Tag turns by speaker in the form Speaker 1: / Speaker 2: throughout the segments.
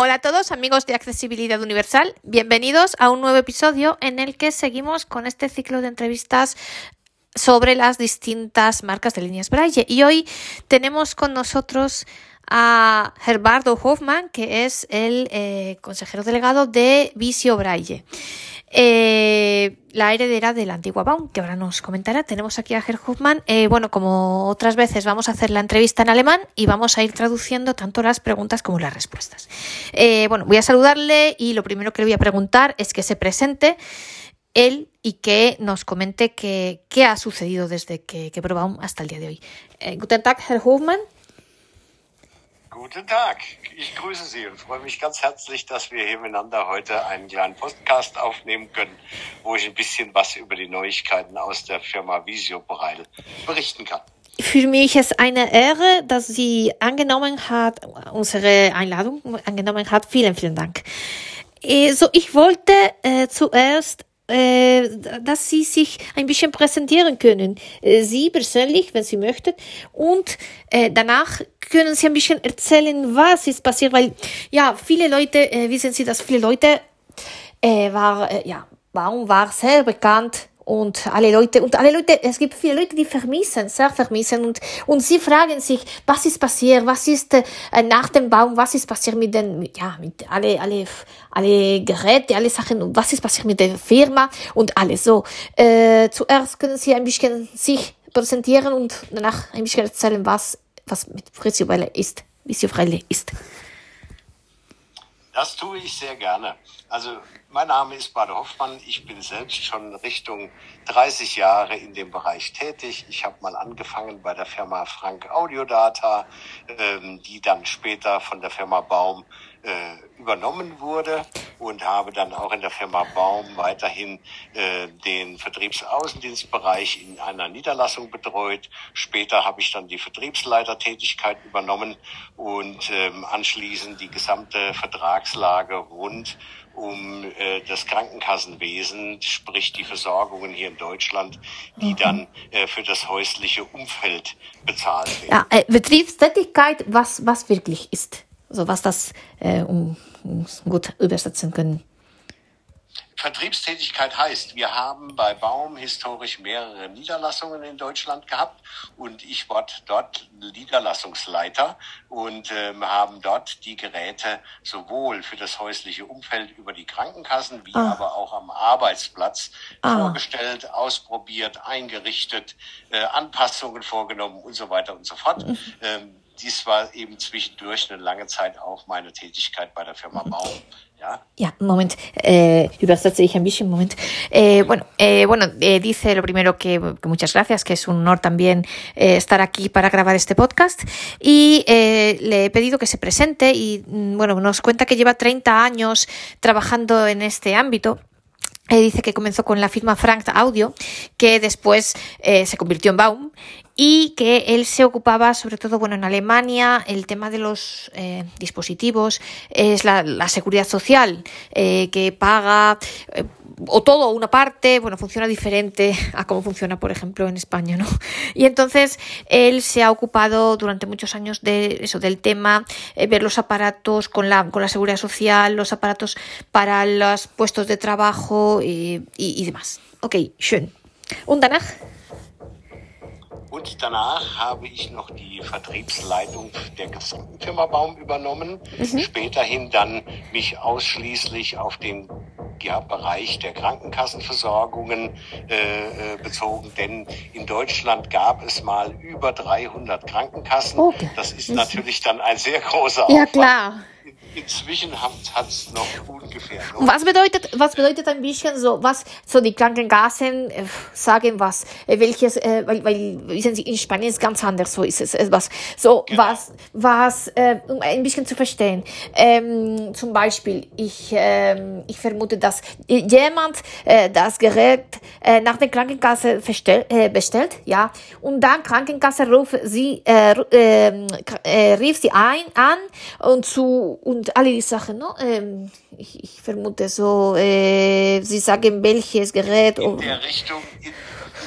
Speaker 1: Hola a todos amigos de Accesibilidad Universal, bienvenidos a un nuevo episodio en el que seguimos con este ciclo de entrevistas sobre las distintas marcas de líneas Braille. Y hoy tenemos con nosotros a Gerbardo Hoffman, que es el eh, consejero delegado de Visio Braille. Eh, la heredera de la antigua Baum, que ahora nos comentará. Tenemos aquí a Herr Hoffman. Eh, bueno, como otras veces, vamos a hacer la entrevista en alemán y vamos a ir traduciendo tanto las preguntas como las respuestas. bueno, voy a saludarle y lo primero que le voy a preguntar es que se presente él y que nos comente qué, ha sucedido desde que, que Baum hasta el día de hoy. guten Tag, Herr Hoffman.
Speaker 2: Guten Tag, ich grüße Sie und freue mich ganz herzlich, dass wir hier miteinander heute einen kleinen Podcast aufnehmen können, wo ich ein bisschen was über die Neuigkeiten aus der Firma Visio berichten kann.
Speaker 1: Für mich ist eine Ehre, dass sie angenommen hat, unsere Einladung angenommen hat. Vielen, vielen Dank. Also ich wollte äh, zuerst äh, dass Sie sich ein bisschen präsentieren können. Äh, Sie persönlich, wenn Sie möchten. Und äh, danach können Sie ein bisschen erzählen, was ist passiert, weil ja, viele Leute, wissen Sie, dass viele Leute äh, war, ja, Baum war sehr bekannt und alle Leute, und alle Leute, es gibt viele Leute, die vermissen, sehr vermissen und, und sie fragen sich, was ist passiert, was ist äh, nach dem Baum, was ist passiert mit den, ja, mit alle, alle, alle Geräte, alle Sachen, was ist passiert mit der Firma und alles so. Äh, zuerst können sie ein bisschen sich präsentieren und danach ein bisschen erzählen, was, was mit Friziovelle ist, wie sie ist.
Speaker 2: Das tue ich sehr gerne. Also mein Name ist Bade Hoffmann. Ich bin selbst schon Richtung 30 Jahre in dem Bereich tätig. Ich habe mal angefangen bei der Firma Frank Audiodata, ähm, die dann später von der Firma Baum äh, übernommen wurde und habe dann auch in der Firma Baum weiterhin äh, den Vertriebsaußendienstbereich in einer Niederlassung betreut. Später habe ich dann die Vertriebsleitertätigkeit übernommen und ähm, anschließend die gesamte Vertragslage rund um äh, das Krankenkassenwesen, sprich die Versorgungen hier in Deutschland, die mhm. dann äh, für das häusliche Umfeld bezahlt werden.
Speaker 1: Ja, äh, Betriebstätigkeit, was, was wirklich ist, also was das äh, um, um gut übersetzen können.
Speaker 2: Vertriebstätigkeit heißt, wir haben bei Baum historisch mehrere Niederlassungen in Deutschland gehabt und ich war dort Niederlassungsleiter und ähm, haben dort die Geräte sowohl für das häusliche Umfeld über die Krankenkassen wie ah. aber auch am Arbeitsplatz ah. vorgestellt, ausprobiert, eingerichtet, äh, Anpassungen vorgenommen und so weiter und so fort. Mhm. Ähm, dies war eben zwischendurch eine lange Zeit auch meine Tätigkeit bei der Firma. Baum.
Speaker 1: ¿Ya? Un momento. Eh, dije un momento. Eh, bueno, eh, bueno eh, dice lo primero que, que, muchas gracias, que es un honor también eh, estar aquí para grabar este podcast. Y eh, le he pedido que se presente y, mm, bueno, nos cuenta que lleva 30 años trabajando en este ámbito. dice que comenzó con la firma Frank Audio, que después se convirtió en Baum y que él se ocupaba sobre todo, bueno, en Alemania el tema de los eh, dispositivos es la, la seguridad social eh, que paga eh, o todo o una parte, bueno, funciona diferente a cómo funciona, por ejemplo, en España, ¿no? Y entonces él se ha ocupado durante muchos años de eso, del tema, eh, ver los aparatos con la, con la seguridad social, los aparatos para los puestos de trabajo y, demás. Ok, schön. Und danach?
Speaker 2: Und danach habe ich noch die Vertriebsleitung der gesamten Firma Baum übernommen. Mhm. Späterhin dann mich ausschließlich auf den ja, Bereich der Krankenkassenversorgungen äh, äh bezogen, denn in Deutschland gab es mal über 300 Krankenkassen. Okay. Das ist natürlich dann ein sehr großer Aufwand.
Speaker 1: Ja, klar.
Speaker 2: Inzwischen hat es noch ungefähr.
Speaker 1: Noch. Was bedeutet, was bedeutet ein bisschen so, was so die Krankenkassen äh, sagen, was, äh, welches, äh, weil, weil, wissen Sie, in Spanien ist ganz anders, so ist es, etwas, so, genau. was, was, äh, um ein bisschen zu verstehen. Ähm, zum Beispiel, ich, ähm, ich vermute, dass jemand äh, das Gerät äh, nach der Krankenkasse verstell, äh, bestellt, ja, und dann Krankenkasse ruft sie, äh, äh, äh, rief sie ein, an und zu, und alle die Sachen, ne? Ähm, ich, ich, vermute so, äh, Sie sagen welches Gerät.
Speaker 2: In der Richtung, in,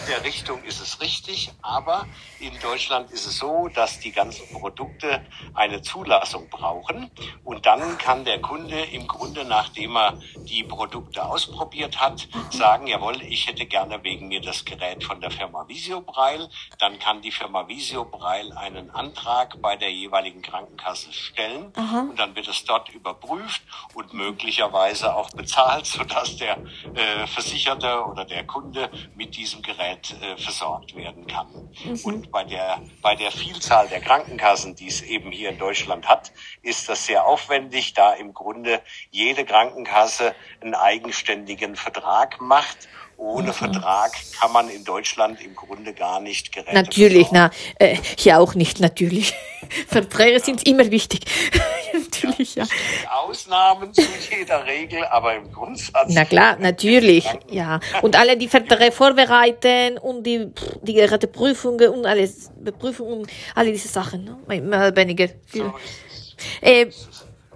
Speaker 2: der Richtung ist es richtig, aber in Deutschland ist es so, dass die ganzen Produkte eine Zulassung brauchen und dann kann der Kunde im Grunde, nachdem er die Produkte ausprobiert hat, sagen, jawohl, ich hätte gerne wegen mir das Gerät von der Firma Visiobreil. Dann kann die Firma Visiobreil einen Antrag bei der jeweiligen Krankenkasse stellen Aha. und dann wird es dort überprüft und möglicherweise auch bezahlt, sodass der äh, Versicherte oder der Kunde mit diesem Gerät äh, versorgt werden kann. Mhm. Und bei der, bei der Vielzahl der Krankenkassen, die es eben hier in Deutschland hat, ist das sehr aufwendig, da im Grunde jede Krankenkasse einen eigenständigen Vertrag macht ohne mhm. Vertrag kann man in Deutschland im Grunde gar nicht gerettet
Speaker 1: Natürlich, na, äh, hier auch nicht, natürlich. Verträge ja. sind immer wichtig. natürlich, ja.
Speaker 2: ja. Ausnahmen zu jeder Regel, aber im Grundsatz.
Speaker 1: Na klar, natürlich, ja. Und alle die Verträge vorbereiten und die, die Geräteprüfungen und alles, Beprüfungen, alle diese Sachen, ne? mehr oder weniger. So äh,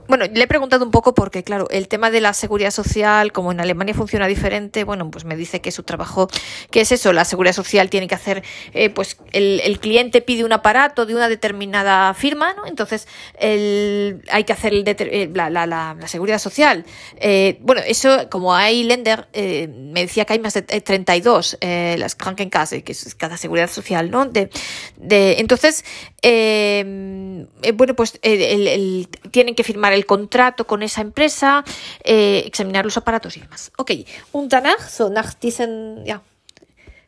Speaker 1: Bueno, le he preguntado un poco porque, claro, el tema de la seguridad social, como en Alemania funciona diferente, bueno, pues me dice que su trabajo, que es eso, la seguridad social tiene que hacer, eh, pues el, el, cliente pide un aparato de una determinada firma, ¿no? Entonces hay que hacer el eh, la, seguridad social. Eh, bueno, eso, como hay Lender, eh, me decía que hay más de 32, eh, las Krankenkasse, que es cada seguridad social, ¿no? De, de, entonces, eh, bueno, pues el, tienen que firmar el contrato con esa empresa, eh, examinar los aparatos y demás. Ok, und danach, so nach diesen.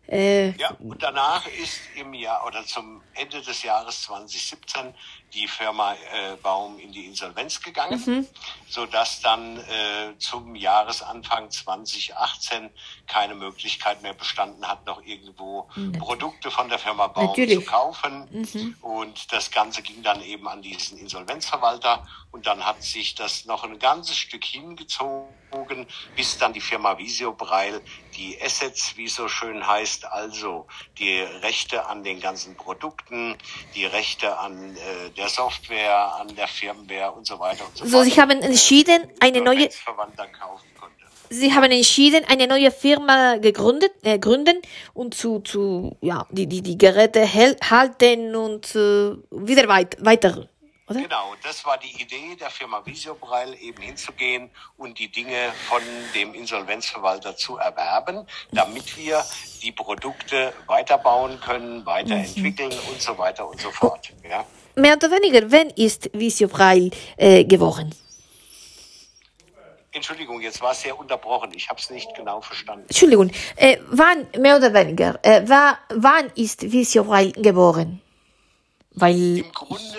Speaker 2: Äh, ja, und danach ist im Jahr oder zum Ende des Jahres 2017 die Firma äh, Baum in die Insolvenz gegangen, mhm. so dass dann äh, zum Jahresanfang 2018 keine Möglichkeit mehr bestanden hat, noch irgendwo mhm. Produkte von der Firma Baum Natürlich. zu kaufen. Mhm. Und das Ganze ging dann eben an diesen Insolvenzverwalter und dann hat sich das noch ein ganzes Stück hingezogen, bis dann die Firma Visio Breil die Assets, wie es so schön heißt, also die Rechte an den ganzen Produkten, die Rechte an äh, der Software, an der Firmware und so weiter und so,
Speaker 1: so Sie haben entschieden, eine neue Sie haben entschieden, eine neue Firma gegründet, äh, gründen und zu, zu, ja, die, die, die Geräte halten und äh, wieder weit, weiter
Speaker 2: oder? Genau, das war die Idee der Firma Visiobreil, eben hinzugehen und die Dinge von dem Insolvenzverwalter zu erwerben, damit wir die Produkte weiterbauen können, weiterentwickeln mhm. und so weiter und so fort. Ja.
Speaker 1: Mehr oder weniger, wann ist Visiobreil äh, geworden?
Speaker 2: Entschuldigung, jetzt war es sehr unterbrochen. Ich habe es nicht genau verstanden.
Speaker 1: Entschuldigung, äh, wann, mehr oder weniger, äh, war, wann ist Visiobreil geboren?
Speaker 2: Weil Im Grunde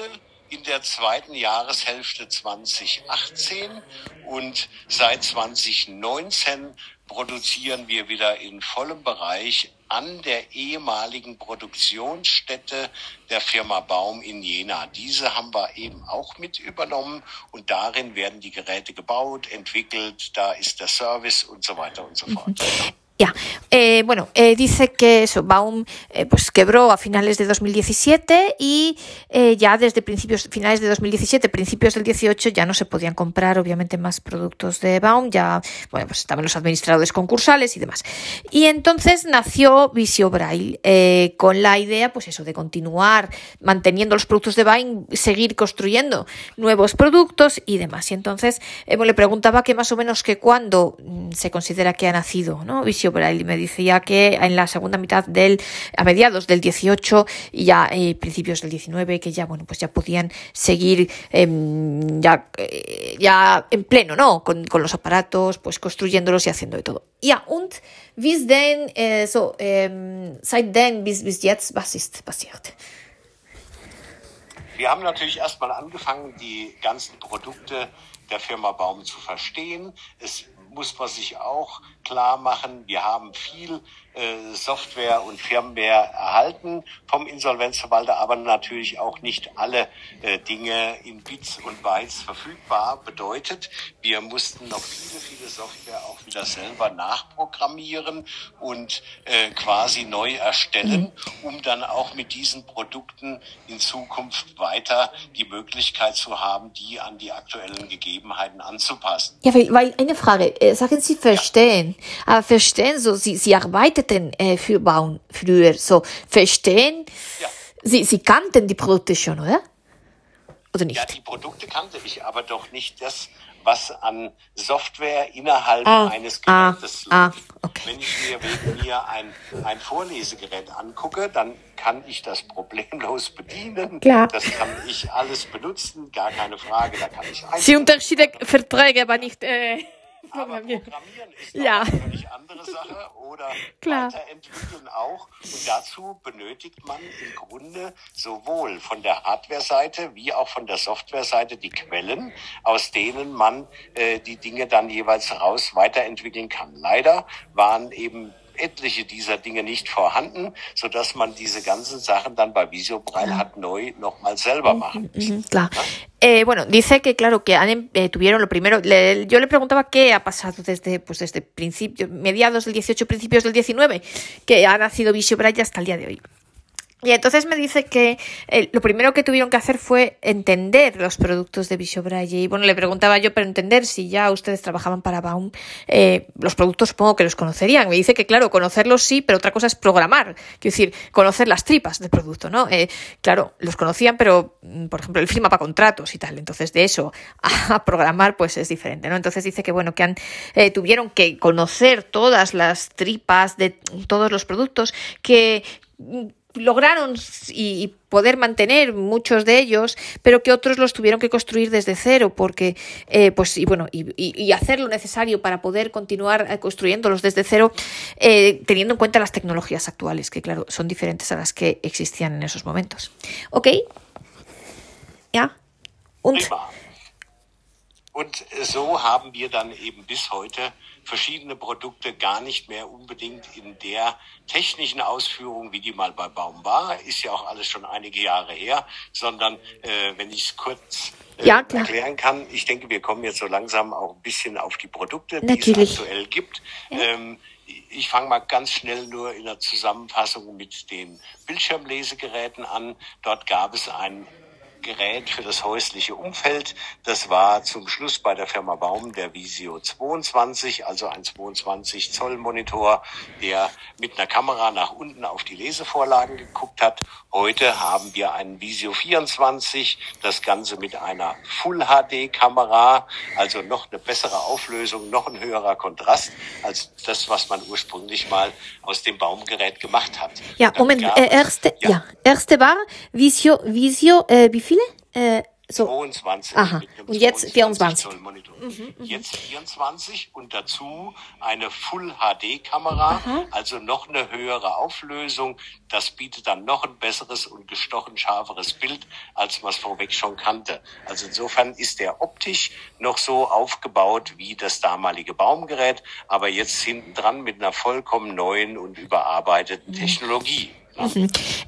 Speaker 2: in der zweiten Jahreshälfte 2018 und seit 2019 produzieren wir wieder in vollem Bereich an der ehemaligen Produktionsstätte der Firma Baum in Jena. Diese haben wir eben auch mit übernommen und darin werden die Geräte gebaut, entwickelt, da ist der Service und so weiter und so fort.
Speaker 1: Ya, eh, bueno, eh, dice que eso, Baum eh, pues quebró a finales de 2017 y eh, ya desde principios, finales de 2017, principios del 18 ya no se podían comprar obviamente más productos de Baum, ya, bueno, pues estaban los administradores concursales y demás. Y entonces nació Visio Braille eh, con la idea, pues eso, de continuar manteniendo los productos de Baum, seguir construyendo nuevos productos y demás. Y entonces le preguntaba que más o menos que cuándo mm, se considera que ha nacido, ¿no? Visio y me decía que en la segunda mitad del, a mediados del 18 y ya eh, principios del 19, que ya, bueno, pues ya podían seguir em, ya, eh, ya en pleno, ¿no? Con, con, los aparatos, pues construyéndolos y haciendo de todo. Ja, und wie denn, äh, so, ähm, seitdem bis, bis jetzt, was ist passiert?
Speaker 2: Wir haben natürlich erstmal angefangen, die ganzen Produkte der Firma Baum zu verstehen. Es muss man sich auch klar machen, wir haben viel äh, Software und Firmware erhalten vom Insolvenzverwalter, aber natürlich auch nicht alle äh, Dinge in Bits und Bytes verfügbar. Bedeutet, wir mussten noch viele, viele Software auch wieder selber nachprogrammieren und äh, quasi neu erstellen, um dann auch mit diesen Produkten in Zukunft weiter die Möglichkeit zu haben, die an die aktuellen Gegebenheiten anzupassen.
Speaker 1: Ja, weil, eine Frage, sagen Sie verstehen, ja. aber verstehen, so, Sie, Sie arbeiteten äh, für Baum früher, so verstehen, ja. Sie, Sie kannten die Produkte schon, oder? Oder nicht?
Speaker 2: Ja, die Produkte kannte ich, aber doch nicht das, was an Software innerhalb ah, eines Gerätes ah, ah, okay. Wenn ich mir wegen mir ein, ein Vorlesegerät angucke, dann kann ich das problemlos bedienen.
Speaker 1: Klar.
Speaker 2: Das kann ich alles benutzen, gar keine Frage. Da kann ich
Speaker 1: Sie unterschiedliche Verträge, aber nicht. Äh
Speaker 2: Programmieren. Aber Programmieren ist ja. eine völlig andere Sache oder Klar. weiterentwickeln auch. Und dazu benötigt man im Grunde sowohl von der Hardware-Seite wie auch von der Software-Seite die Quellen, aus denen man äh, die Dinge dann jeweils raus weiterentwickeln kann. Leider waren eben etliche dieser Dinge nicht vorhanden, so dass man diese ganzen Sachen dann bei Visiobraille hat neu nochmal selber machen.
Speaker 1: Claro. Eh, bueno, dice que claro que han, eh, tuvieron lo primero. Le, yo le preguntaba qué ha pasado desde, pues desde principio, mediados del 18, principios del 19, que ha nacido Visio Braille hasta el día de hoy. Y entonces me dice que eh, lo primero que tuvieron que hacer fue entender los productos de Visio Braille. Y bueno, le preguntaba yo, pero entender si ya ustedes trabajaban para Baum, eh, los productos supongo que los conocerían. Me dice que, claro, conocerlos sí, pero otra cosa es programar. Quiero decir, conocer las tripas del producto, ¿no? Eh, claro, los conocían, pero, mm, por ejemplo, el firma para contratos y tal. Entonces, de eso a, programar, pues es diferente, ¿no? Entonces dice que, bueno, que han, tuvieron que conocer todas las tripas de todos los productos, que mm, lograron y poder mantener muchos de ellos, pero que otros los tuvieron que construir desde cero, porque, eh, pues, y bueno, y, y, hacer lo necesario para poder continuar eh, construyéndolos desde cero, eh, teniendo en cuenta las tecnologías actuales, que claro, son diferentes a las que existían en esos momentos. ¿Ok? ¿Ya?
Speaker 2: Und, Und so haben verschiedene Produkte gar nicht mehr unbedingt in der technischen Ausführung, wie die mal bei Baum war, ist ja auch alles schon einige Jahre her, sondern äh, wenn ich es kurz äh, ja, erklären kann, ich denke, wir kommen jetzt so langsam auch ein bisschen auf die Produkte,
Speaker 1: die
Speaker 2: es aktuell gibt. Ja. Ähm, ich fange mal ganz schnell nur in der Zusammenfassung mit den Bildschirmlesegeräten an. Dort gab es ein Gerät für das häusliche Umfeld. Das war zum Schluss bei der Firma Baum der Visio 22, also ein 22 Zoll Monitor, der mit einer Kamera nach unten auf die Lesevorlagen geguckt hat. Heute haben wir einen Visio 24, das Ganze mit einer Full HD Kamera, also noch eine bessere Auflösung, noch ein höherer Kontrast als das, was man ursprünglich mal aus dem Baumgerät gemacht hat.
Speaker 1: Ja, Moment, äh, erste, ja. ja. erste war Visio, Visio, äh, wie viele?
Speaker 2: Äh, so. 22.
Speaker 1: Aha. Und jetzt 24.
Speaker 2: Mhm, mhm, jetzt 24 und dazu eine Full HD Kamera, Aha. also noch eine höhere Auflösung. Das bietet dann noch ein besseres und gestochen scharferes Bild, als man es vorweg schon kannte. Also insofern ist der optisch noch so aufgebaut wie das damalige Baumgerät, aber jetzt hinten dran mit einer vollkommen neuen und überarbeiteten mhm.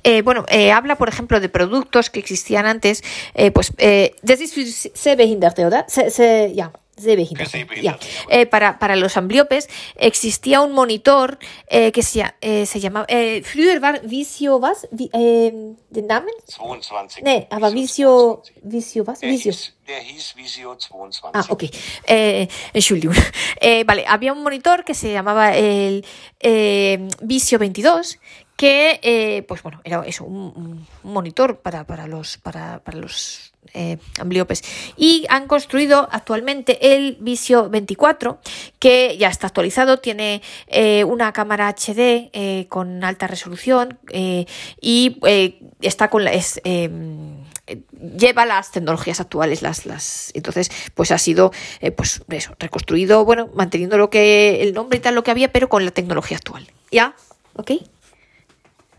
Speaker 1: Eh, bueno, eh, habla, por ejemplo, de productos que existían antes. Eh, pues, eh, das ist sehbehinderte, oder? Se, se. Ja. Eh, para, para los ambliopes existía un monitor eh, que se, eh, se llamaba. Eh, früher war Visio was? Vi, eh, den Namen?
Speaker 2: 22.
Speaker 1: Nee, aber Visio. Visio was? Visio.
Speaker 2: Der hieß Visio 22.
Speaker 1: Ah, ok. Entschuldigung. Vale, había un monitor que se llamaba el Visio 22 que, eh, pues bueno, era eso, un, monitor para, para los, para, para los eh, ambliopes. Y han construido actualmente el Visio 24, que ya está actualizado, tiene eh, una cámara HD con alta resolución y está con la, es, lleva las tecnologías actuales, las, las, entonces, pues ha sido, pues eso, reconstruido, bueno, manteniendo lo que, el nombre y tal, lo que había, pero con la tecnología actual. ¿Ya? ¿Ok?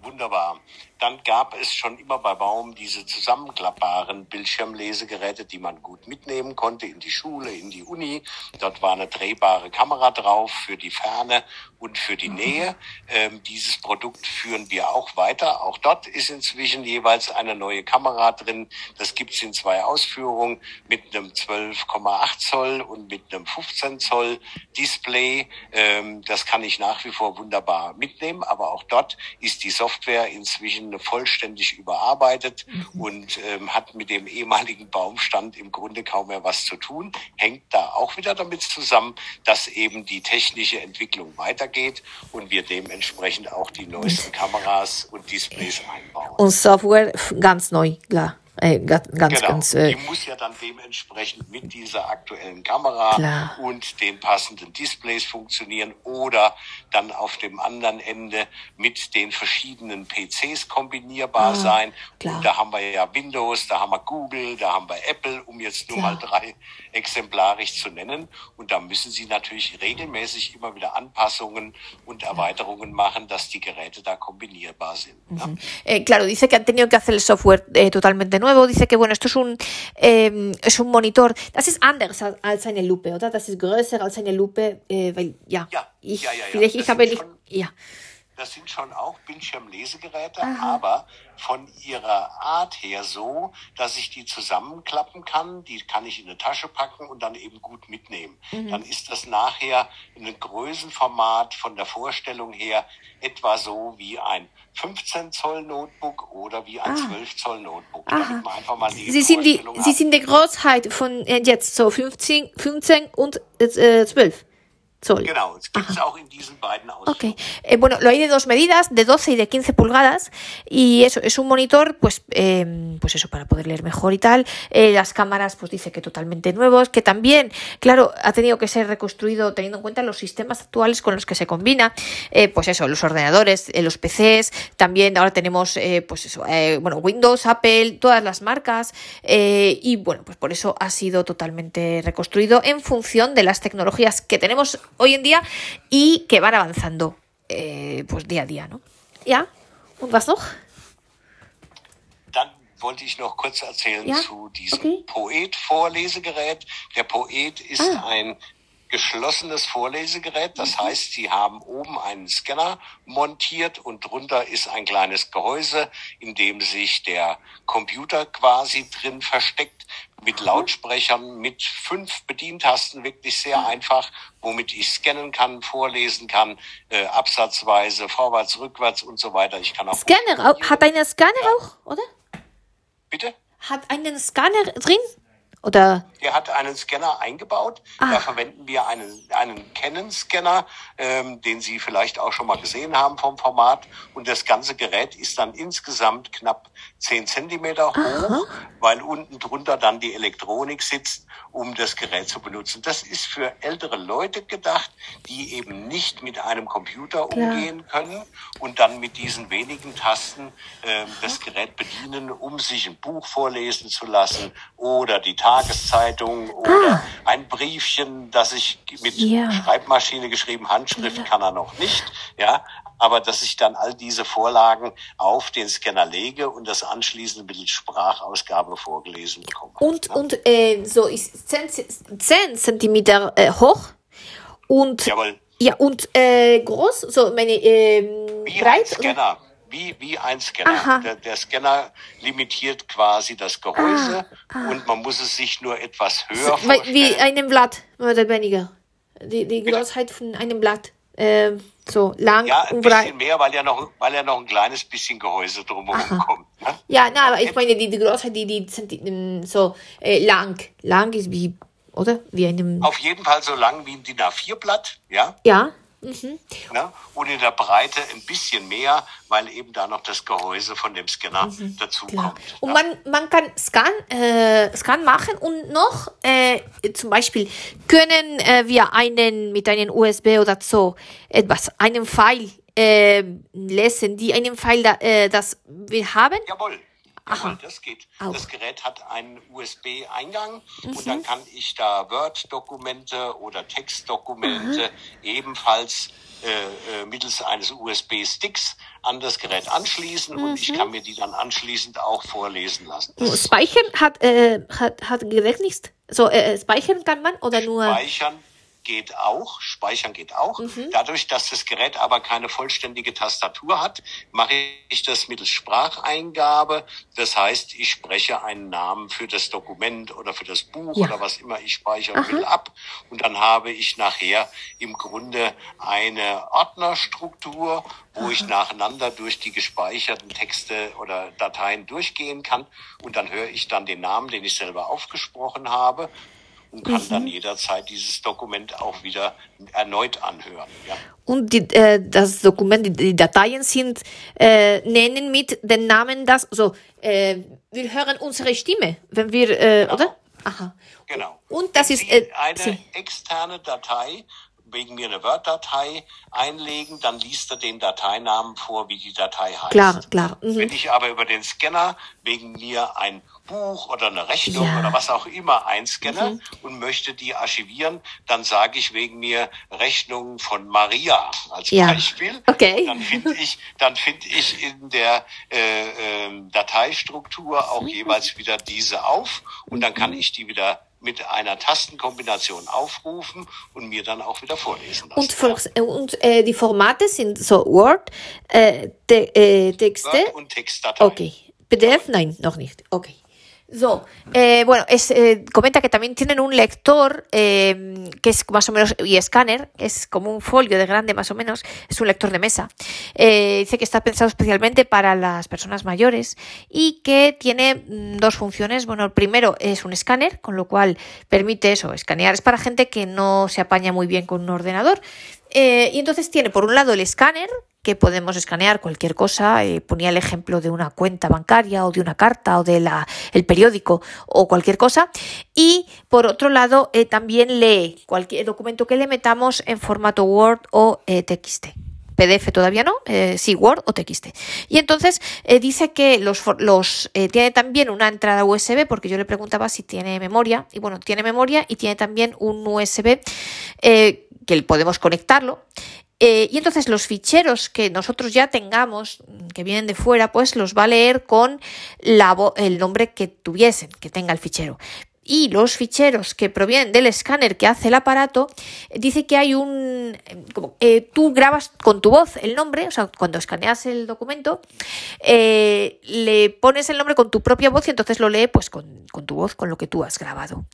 Speaker 2: Wunderbar. Dann gab es schon immer bei Baum diese zusammenklappbaren Bildschirmlesegeräte, die man gut mitnehmen konnte in die Schule, in die Uni. Dort war eine drehbare Kamera drauf für die Ferne und für die Nähe. Ähm, dieses Produkt führen wir auch weiter. Auch dort ist inzwischen jeweils eine neue Kamera drin. Das gibt's in zwei Ausführungen mit einem 12,8 Zoll und mit einem 15 Zoll Display. Ähm, das kann ich nach wie vor wunderbar mitnehmen. Aber auch dort ist die Software inzwischen Baumstämme vollständig überarbeitet mhm. und ähm, hat mit dem ehemaligen Baumstand im Grunde kaum mehr was zu tun. Hängt da auch wieder damit zusammen, dass eben die technische Entwicklung weitergeht und wir dementsprechend auch die neuesten Kameras und Displays einbauen.
Speaker 1: Und Software ganz neu, klar. Äh, ganz,
Speaker 2: genau.
Speaker 1: ganz. Äh,
Speaker 2: die muss ja dann dementsprechend mit dieser aktuellen Kamera
Speaker 1: Klar.
Speaker 2: und den passenden Displays funktionieren oder dann auf dem anderen Ende mit den verschiedenen PCs kombinierbar
Speaker 1: Ah,
Speaker 2: sein.
Speaker 1: klar.
Speaker 2: Und da haben wir ja Windows, da haben wir Google, da haben wir Apple, um jetzt nur
Speaker 1: Klar.
Speaker 2: mal drei exemplarisch zu nennen. Und da müssen Sie natürlich regelmäßig immer wieder Anpassungen und Erweiterungen machen, dass die Geräte da kombinierbar sind. ne?
Speaker 1: Eh, claro, dice que han tenido que hacer el software eh, totalmente nuevo. Dice que, bueno, esto es un, eh, es un Monitor. Das ist anders als- eine Lupe, oder? Das ist größer als eine Lupe, äh, weil, ja,
Speaker 2: Ja,
Speaker 1: ich,
Speaker 2: ja, ja, ja.
Speaker 1: vielleicht,
Speaker 2: Das
Speaker 1: ich habe
Speaker 2: sind
Speaker 1: nicht,
Speaker 2: schon-
Speaker 1: ja.
Speaker 2: Das sind schon auch Bildschirmlesegeräte, aber von ihrer Art her so, dass ich die zusammenklappen kann, die kann ich in eine Tasche packen und dann eben gut mitnehmen. Dann ist das nachher ein Größenformat von der Vorstellung her etwa so wie ein 15 Zoll Notebook oder wie ein 12 Zoll Notebook. Damit man einfach mal die
Speaker 1: Sie sind die, Sie sind die Großheit von äh, jetzt so 15, 15 und äh, 12 Zoll.
Speaker 2: Genau, es gibt es auch in diesen beiden
Speaker 1: Ok.
Speaker 2: Ausführungen.
Speaker 1: Eh, bueno, lo hay de dos medidas, de 12 y de 15 pulgadas. Y eso, es un monitor, pues, eh, pues eso, para poder leer mejor y tal. Eh, las cámaras, pues dice que totalmente nuevos, que también, claro, ha tenido que ser reconstruido teniendo en cuenta los sistemas actuales con los que se combina. Eh, pues eso, los ordenadores, los PCs, también ahora tenemos, pues eso, bueno, Windows, Apple, todas las marcas. eh, y bueno, pues por eso ha sido totalmente reconstruido en función de las tecnologías que tenemos hoy en día y que van avanzando eh, pues día a día, ¿no? Ja, und was noch?
Speaker 2: Dann wollte ich noch kurz erzählen
Speaker 1: Ja,
Speaker 2: zu diesem
Speaker 1: okay.
Speaker 2: Poet-Vorlesegerät. Der Poet ist
Speaker 1: Ah.
Speaker 2: ein geschlossenes Vorlesegerät. Das heißt, Sie haben oben einen Scanner montiert und drunter ist ein kleines Gehäuse, in dem sich der Computer quasi drin versteckt mit Lautsprechern, mit fünf Bedientasten, wirklich sehr einfach, womit ich scannen kann, vorlesen kann, äh, absatzweise, vorwärts, rückwärts und so weiter. Ich kann auch
Speaker 1: Scanner, auch- hat einen Scanner auch, oder?
Speaker 2: Bitte?
Speaker 1: Hat einen Scanner drin? Oder?
Speaker 2: Der hat einen Scanner eingebaut.
Speaker 1: Ah.
Speaker 2: Da verwenden wir einen, einen Canon-Scanner, ähm, den Sie vielleicht auch schon mal gesehen haben vom Format. Und das ganze Gerät ist dann insgesamt knapp 10 Zentimeter hoch, weil unten drunter dann die Elektronik sitzt, um das Gerät zu benutzen. Das ist für ältere Leute gedacht, die eben nicht mit einem Computer umgehen können und dann mit diesen wenigen Tasten ähm, das Gerät bedienen, um sich ein Buch vorlesen zu lassen oder die Tageszeitung oder ein Briefchen, das ich mit
Speaker 1: Ja.
Speaker 2: Schreibmaschine geschrieben, Handschrift kann er noch nicht, ja, aber dass ich dann all diese Vorlagen auf den Scanner lege und das anschließend mittels Sprachausgabe vorgelesen bekomme.
Speaker 1: Und, und äh, so ist 10, 10 Zentimeter äh, hoch und
Speaker 2: Jawohl.
Speaker 1: ja und äh, groß, so meine
Speaker 2: Wie
Speaker 1: breit.
Speaker 2: ein Scanner. Wie, wie ein Scanner.
Speaker 1: Aha.
Speaker 2: Der, der Scanner limitiert quasi das Gehäuse
Speaker 1: Ah,
Speaker 2: und man muss es sich nur etwas höher
Speaker 1: So, weil- wie
Speaker 2: vorstellen.
Speaker 1: einem Blatt, oder weniger. Die, die Großheit von einem Blatt. Ähm, so lang
Speaker 2: Ja, ein
Speaker 1: und breit.
Speaker 2: bisschen mehr, weil ja noch, weil ja noch ein kleines bisschen Gehäuse drumherum kommt. Ne?
Speaker 1: Ja, na, aber ich meine, die, die Großheit, die, die Zenti ähm, so äh, lang. Lang ist wie, oder? Wie einem.
Speaker 2: Auf jeden Fall so lang wie ein DIN A4-Blatt, ja.
Speaker 1: Ja.
Speaker 2: Ne? Und in der Breite ein bisschen mehr, weil eben da noch das Gehäuse von dem Scanner dazu
Speaker 1: Klar.
Speaker 2: kommt.
Speaker 1: Und
Speaker 2: ja.
Speaker 1: man, man kann Scan, äh, Scan machen und noch äh, zum Beispiel können äh, wir einen mit einem USB oder so etwas, einen File äh, lesen, die einen File, da, äh, das wir haben.
Speaker 2: Jawohl.
Speaker 1: Aha.
Speaker 2: Das geht.
Speaker 1: Auch.
Speaker 2: Das Gerät hat einen USB-Eingang und
Speaker 1: Mhm.
Speaker 2: dann kann ich da Word-Dokumente oder Textdokumente ebenfalls äh, äh, mittels eines USB-Sticks an das Gerät anschließen und
Speaker 1: Mhm.
Speaker 2: ich kann mir die dann anschließend auch vorlesen lassen. Das
Speaker 1: Speichern hat, äh, hat, hat Gerät nicht. So, äh, speichern kann man oder nur.
Speaker 2: Speichern, geht auch, speichern geht auch. Mhm. Dadurch, dass das Gerät aber keine vollständige Tastatur hat, mache ich das mittels Spracheingabe. Das heißt, ich spreche einen Namen für das Dokument oder für das Buch ja. oder was immer ich speichern Aha. will ab. Und dann habe ich nachher im Grunde eine Ordnerstruktur, wo Aha. ich nacheinander durch die gespeicherten Texte oder Dateien durchgehen kann. Und dann höre ich dann den Namen, den ich selber aufgesprochen habe und kann mhm. dann jederzeit dieses Dokument auch wieder erneut anhören. Ja.
Speaker 1: Und die, äh, das Dokument, die, die Dateien sind äh, nennen mit den Namen das, so äh, wir hören unsere Stimme, wenn wir, äh, genau. oder?
Speaker 2: Aha. Genau.
Speaker 1: Und das ist äh,
Speaker 2: eine Sie. externe Datei, wegen mir eine Word-Datei einlegen, dann liest er den Dateinamen vor, wie die Datei heißt.
Speaker 1: Klar, klar.
Speaker 2: Mhm. Wenn ich aber über den Scanner wegen mir ein Buch oder eine Rechnung ja. oder was auch immer einscanne mhm. und möchte die archivieren, dann sage ich wegen mir Rechnung von Maria als ja. Beispiel.
Speaker 1: Okay.
Speaker 2: Dann finde ich, dann finde ich in der äh, äh, Dateistruktur auch mhm. jeweils wieder diese auf und dann kann mhm. ich die wieder mit einer Tastenkombination aufrufen und mir dann auch wieder vorlesen lassen.
Speaker 1: Und, für, äh, und äh, die Formate sind so Word, äh, te, äh, Texte. Word
Speaker 2: und Textdateien.
Speaker 1: Okay. PDF, nein, noch nicht. Okay. So, eh, bueno, es, eh, comenta que también tienen un lector eh, que es más o menos, y escáner, es como un folio de grande más o menos, es un lector de mesa. Eh, dice que está pensado especialmente para las personas mayores y que tiene mm, dos funciones. Bueno, el primero es un escáner, con lo cual permite eso, escanear. Es para gente que no se apaña muy bien con un ordenador. Eh, y entonces tiene por un lado el escáner, que podemos escanear cualquier cosa. Eh, ponía el ejemplo de una cuenta bancaria o de una carta o del el periódico o cualquier cosa. Y por otro lado, eh, también lee cualquier documento que le metamos en formato Word o eh, TXT. PDF todavía no, sí, Word o TXT. Y entonces dice que los, los tiene también una entrada USB, porque yo le preguntaba si tiene memoria, y bueno, tiene memoria y tiene también un USB que podemos conectarlo eh, y entonces los ficheros que nosotros ya tengamos, que vienen de fuera, pues los va a leer con la el nombre que tuviesen, que tenga el fichero. Y los ficheros que provienen del escáner que hace el aparato, dice que hay un... Como, eh, tú grabas con tu voz el nombre, o sea, cuando escaneas el documento, eh, le pones el nombre con tu propia voz y entonces lo lee pues con, con tu voz, con lo que tú has grabado.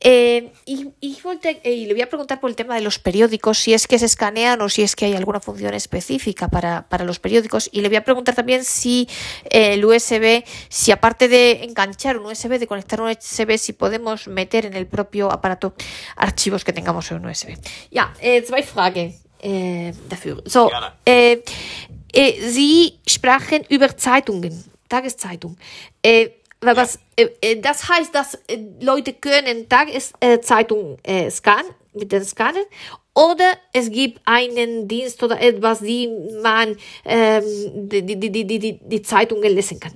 Speaker 1: Eh, y, eh, y, le voy a preguntar por el tema de los periódicos, si es que se escanean o si es que hay alguna función específica para, para los periódicos. Y le voy a preguntar también si eh, el USB, si aparte de enganchar un USB, de conectar un USB, si podemos meter en el propio aparato archivos que tengamos en un USB. Äh, zwei Fragen äh, dafür. So, Sie sprachen über Zeitungen, Tageszeitung. Äh, was, äh, äh, das heißt, dass äh, Leute können Tageszeitung äh, scannen mit den Scanner oder es gibt einen Dienst oder etwas, die man ähm, die, die, die, die, die, die Zeitungen lesen kann.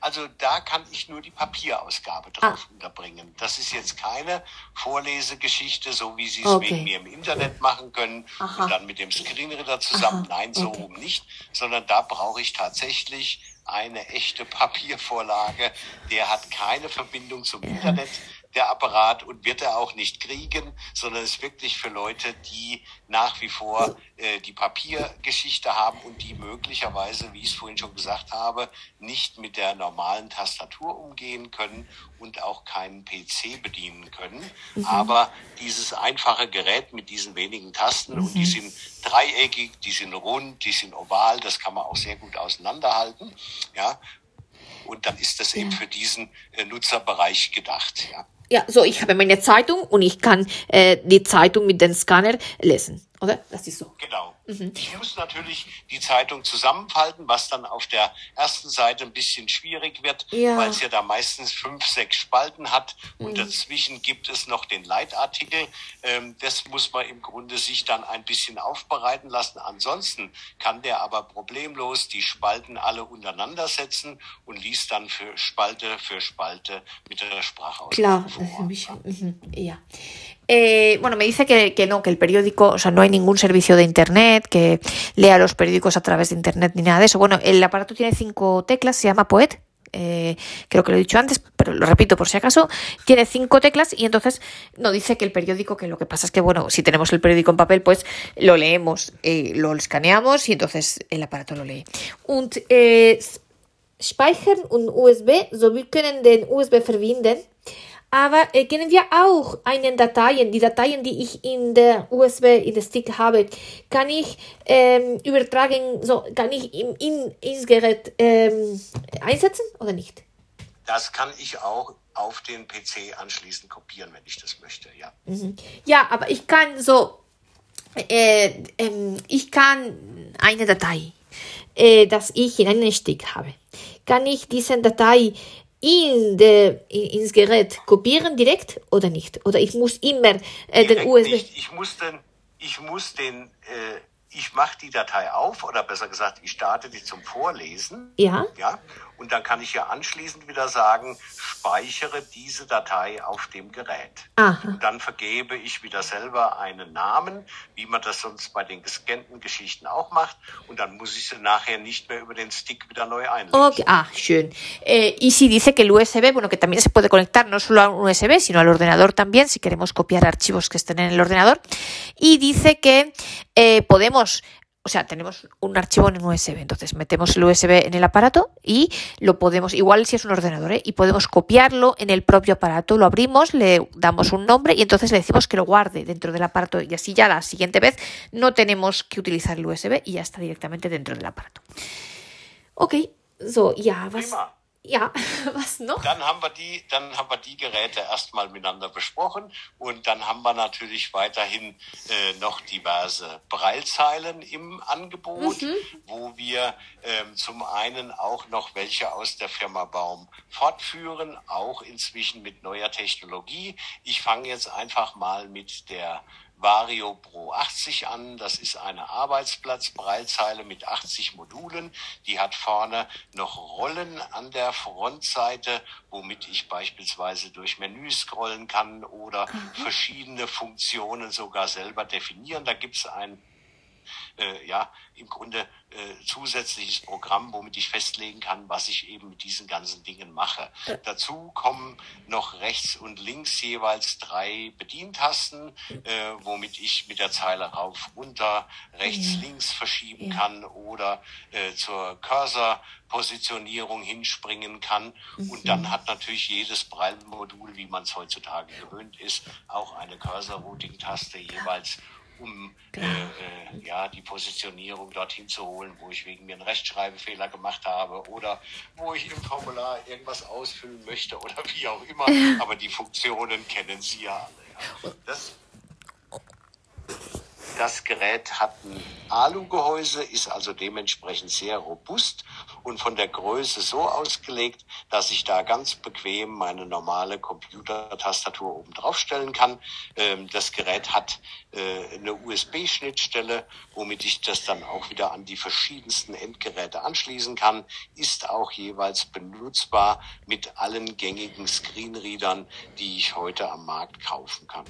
Speaker 2: Also da kann ich nur die Papierausgabe drauf ah. unterbringen. Das ist jetzt keine Vorlesegeschichte, so wie Sie es okay. wegen mir im Internet machen können Aha. und dann mit dem Screenreader zusammen. Aha. Nein, so okay. rum nicht, sondern da brauche ich tatsächlich eine echte Papiervorlage. Der hat keine Verbindung zum Internet der Apparat und wird er auch nicht kriegen, sondern ist wirklich für Leute, die nach wie vor äh, die Papiergeschichte haben und die möglicherweise, wie ich es vorhin schon gesagt habe, nicht mit der normalen Tastatur umgehen können und auch keinen PC bedienen können. Mhm. Aber dieses einfache Gerät mit diesen wenigen Tasten mhm. und die mhm. sind dreieckig, die sind rund, die sind oval, das kann man auch sehr gut auseinanderhalten. Ja, und dann ist das eben für diesen äh, Nutzerbereich gedacht. Ja.
Speaker 1: Ja, so, ich habe meine Zeitung und ich kann äh, die Zeitung mit dem Scanner lesen, oder? Das ist so.
Speaker 2: Genau. Mhm. Ich muss natürlich die Zeitung zusammenfalten, was dann auf der ersten Seite ein bisschen schwierig wird, ja. weil es ja da meistens fünf, sechs Spalten hat und mhm. dazwischen gibt es noch den Leitartikel. Ähm, das muss man im Grunde sich dann ein bisschen aufbereiten lassen. Ansonsten kann der aber problemlos die Spalten alle untereinander setzen und liest dann für Spalte für Spalte mit der Sprache aus.
Speaker 1: Klar, vor, ja. Mhm. ja. Eh, bueno, me dice que, no, que el periódico, o sea, no hay ningún servicio de internet que lea los periódicos a través de internet ni nada de eso. Bueno, el aparato tiene cinco teclas, se llama Poet, eh, creo que lo he dicho antes, pero lo repito por si acaso, tiene cinco teclas y entonces no dice que el periódico, que lo que pasa es que, bueno, si tenemos el periódico en papel, pues lo leemos, eh, lo escaneamos y entonces el aparato lo lee. Und eh, speichern und USB, so wir können den USB verbinden. Aber äh, können wir auch einen Dateien, die Dateien, die ich in der USB, in der Stick habe, kann ich ähm, übertragen, so kann ich im, in, ins Gerät ähm, einsetzen oder nicht?
Speaker 2: Das kann ich auch auf den PC anschließend kopieren, wenn ich das möchte, ja.
Speaker 1: Mhm. Ja, aber ich kann so, äh, ähm, ich kann eine Datei, äh, das ich in einem Stick habe, kann ich diese Datei in de, ins Gerät kopieren direkt oder nicht? Oder ich muss immer äh, den USB.
Speaker 2: Nicht. Ich muss den, ich muss den, äh, ich mache die Datei auf oder besser gesagt, ich starte die zum Vorlesen.
Speaker 1: Ja.
Speaker 2: Ja. Und dann kann ich ja anschließend wieder sagen, speichere diese Datei auf dem Gerät.
Speaker 1: Aha.
Speaker 2: Und dann vergebe ich wieder selber einen Namen, wie man das sonst bei den gescannten Geschichten auch macht. Und dann muss ich sie nachher nicht mehr über den Stick wieder neu einlegen.
Speaker 1: Okay. Ah, schön. Eh, y si dice que el USB, bueno, que también se puede conectar no solo a un USB, sino al ordenador también, si queremos copiar archivos que estén en el ordenador. Y dice que eh, podemos o sea, tenemos un archivo en un USB, entonces metemos el USB en el aparato y lo podemos, igual si es un ordenador, ¿eh? y podemos copiarlo en el propio aparato, lo abrimos, le damos un nombre y entonces le decimos que lo guarde dentro del aparato y así ya la siguiente vez no tenemos que utilizar el USB y ya está directamente dentro del aparato. Ok, so, ja, was...
Speaker 2: Prima.
Speaker 1: Ja, was noch?
Speaker 2: Dann haben wir die, dann haben wir die Geräte erstmal miteinander besprochen und dann haben wir natürlich weiterhin äh, noch diverse Breilzeilen im Angebot,
Speaker 1: Mhm.
Speaker 2: wo wir ähm, zum einen auch noch welche aus der Firma Baum fortführen, auch inzwischen mit neuer Technologie. Ich fange jetzt einfach mal mit der Vario Pro 80 an. Das ist eine Arbeitsplatzbreilzeile mit 80 Modulen. Die hat vorne noch Rollen an der Frontseite, womit ich beispielsweise durch Menüs scrollen kann oder verschiedene Funktionen sogar selber definieren. Da gibt es ein äh, ja, im Grunde äh, zusätzliches Programm, womit ich festlegen kann, was ich eben mit diesen ganzen Dingen mache. Dazu kommen noch rechts und links jeweils drei Bedientasten, äh, womit ich mit der Zeile rauf, runter, rechts, links verschieben kann oder äh, zur Cursor-Positionierung hinspringen kann. Und dann hat natürlich jedes Braille-Modul, wie man es heutzutage gewöhnt ist, auch eine Cursor-Routing-Taste jeweils um äh, äh, ja, die Positionierung dorthin zu holen, wo ich wegen mir einen Rechtschreibfehler gemacht habe oder wo ich im Formular irgendwas ausfüllen möchte oder wie auch immer. Aber die Funktionen kennen Sie ja alle. Ja. Das, das Gerät hat ein Alu-Gehäuse, ist also dementsprechend sehr robust und von der Größe so ausgelegt, dass ich da ganz bequem meine normale Computertastatur oben drauf stellen kann. Ähm, das Gerät hat äh, eine USB-Schnittstelle, womit ich das dann auch wieder an die verschiedensten Endgeräte anschließen kann, ist auch jeweils benutzbar mit allen gängigen Screenreadern, die ich heute am Markt kaufen kann.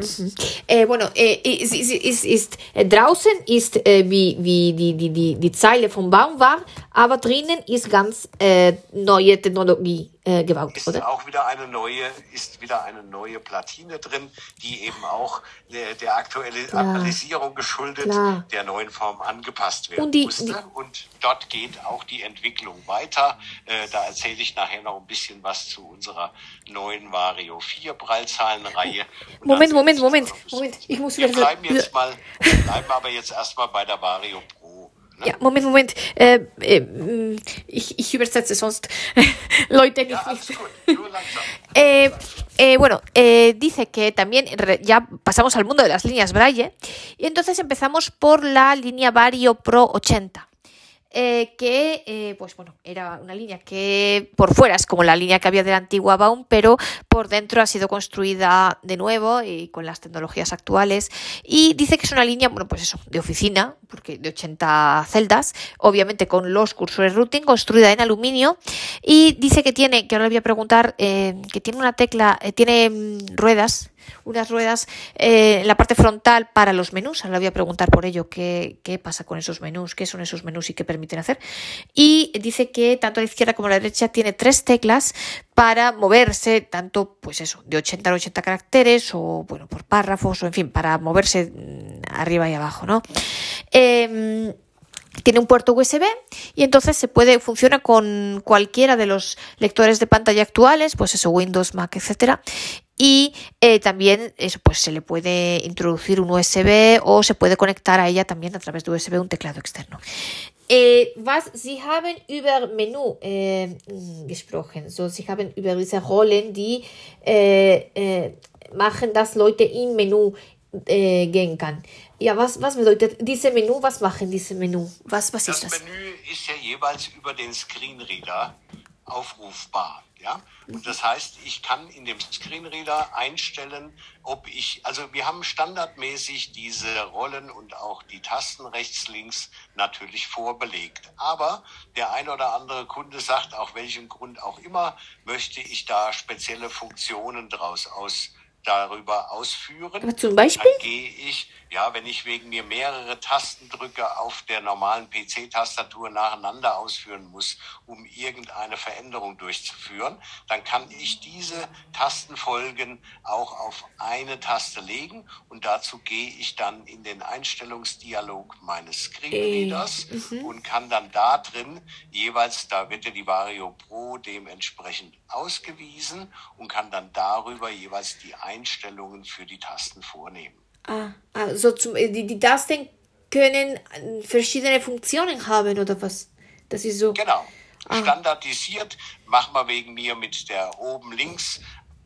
Speaker 1: Äh, bueno, äh, ist, ist, ist, ist, äh, draußen ist äh, wie, wie die, die, die, die Zeile vom Baum war, aber drinnen ist ganz äh, neue Technologie äh, gebaut,
Speaker 2: ist
Speaker 1: oder?
Speaker 2: auch wieder eine neue, ist wieder eine neue Platine drin, die eben auch der, der Aktualisierung geschuldet
Speaker 1: Klar.
Speaker 2: der neuen Form angepasst werden
Speaker 1: Und die-
Speaker 2: musste.
Speaker 1: die-
Speaker 2: Und dort geht auch die Entwicklung weiter. Äh, da erzähle ich nachher noch ein bisschen was zu unserer neuen Vario 4 Breilzahlenreihe. Und
Speaker 1: Moment, Moment, Moment, Moment. Ich muss
Speaker 2: wir bleiben jetzt mal, wir bleiben aber jetzt erstmal bei der Vario Pro.
Speaker 1: Ja, Moment, Moment. Äh, äh, mh, ich, ich übersetze sonst Leute
Speaker 2: Ja,
Speaker 1: nicht.
Speaker 2: alles gut, nur langsam.
Speaker 1: Eh, eh, bueno, eh, dice que también ya pasamos al mundo de las líneas Braille y entonces empezamos por la línea Vario Pro 80. Eh, que eh, pues bueno, era una línea que por fuera es como la línea que había de la antigua Baum, pero por dentro ha sido construida de nuevo y con las tecnologías actuales. Y dice que es una línea, bueno, pues eso, de oficina, porque de 80 celdas, obviamente con los cursores routing, construida en aluminio. Y dice que tiene, que ahora le voy a preguntar, eh, que tiene una tecla, tiene mm, ruedas unas ruedas eh, en la parte frontal para los menús. Ahora voy a preguntar por ello qué, qué pasa con esos menús, qué son esos menús y qué permiten hacer. Y dice que tanto a la izquierda como a la derecha tiene tres teclas para moverse, tanto pues eso, de 80 a 80 caracteres o bueno, por párrafos o en fin, para moverse mm, arriba y abajo, ¿no? Em, tiene un puerto USB y entonces se puede, funciona con cualquiera de los lectores de pantalla actuales, pues eso, Windows, Mac, etcétera. Y eh, también eso, pues se le puede introducir un USB o se puede conectar a ella también a través de USB un teclado externo. Äh, was Sie haben über Menü äh, gesprochen. So, Sie haben über diese Rollen, die äh, äh machen, dass Leute im Menü äh, gehen kann. Ja, was, was bedeutet diese Menü? Was machen diese Menü? Was, was
Speaker 2: ist das? Das Menü ist ja jeweils über den Screenreader aufrufbar. Ja? Und das heißt, ich kann in dem Screenreader einstellen, ob ich, also wir haben standardmäßig diese Rollen und auch die Tasten rechts, links natürlich vorbelegt. Aber der ein oder andere Kunde sagt, auch welchem Grund auch immer, möchte ich da spezielle Funktionen draus aus darüber ausführen.
Speaker 1: Aber zum Beispiel?
Speaker 2: Dann gehe ich, ja, wenn ich wegen mir mehrere Tastendrücke auf der normalen PC-Tastatur nacheinander ausführen muss, um irgendeine Veränderung durchzuführen, dann kann ich diese Tastenfolgen auch auf eine Taste legen und dazu gehe ich dann in den Einstellungsdialog meines Screenreaders äh, und kann dann da drin jeweils, da wird ja die Vario Pro dementsprechend ausgewiesen und kann dann darüber jeweils die Einstellungen für die Tasten vornehmen.
Speaker 1: Ah, also zum, äh, die, die Tasten können äh, verschiedene Funktionen haben oder was? Das ist so.
Speaker 2: Genau. Ah. Standardisiert machen wir wegen mir mit der oben links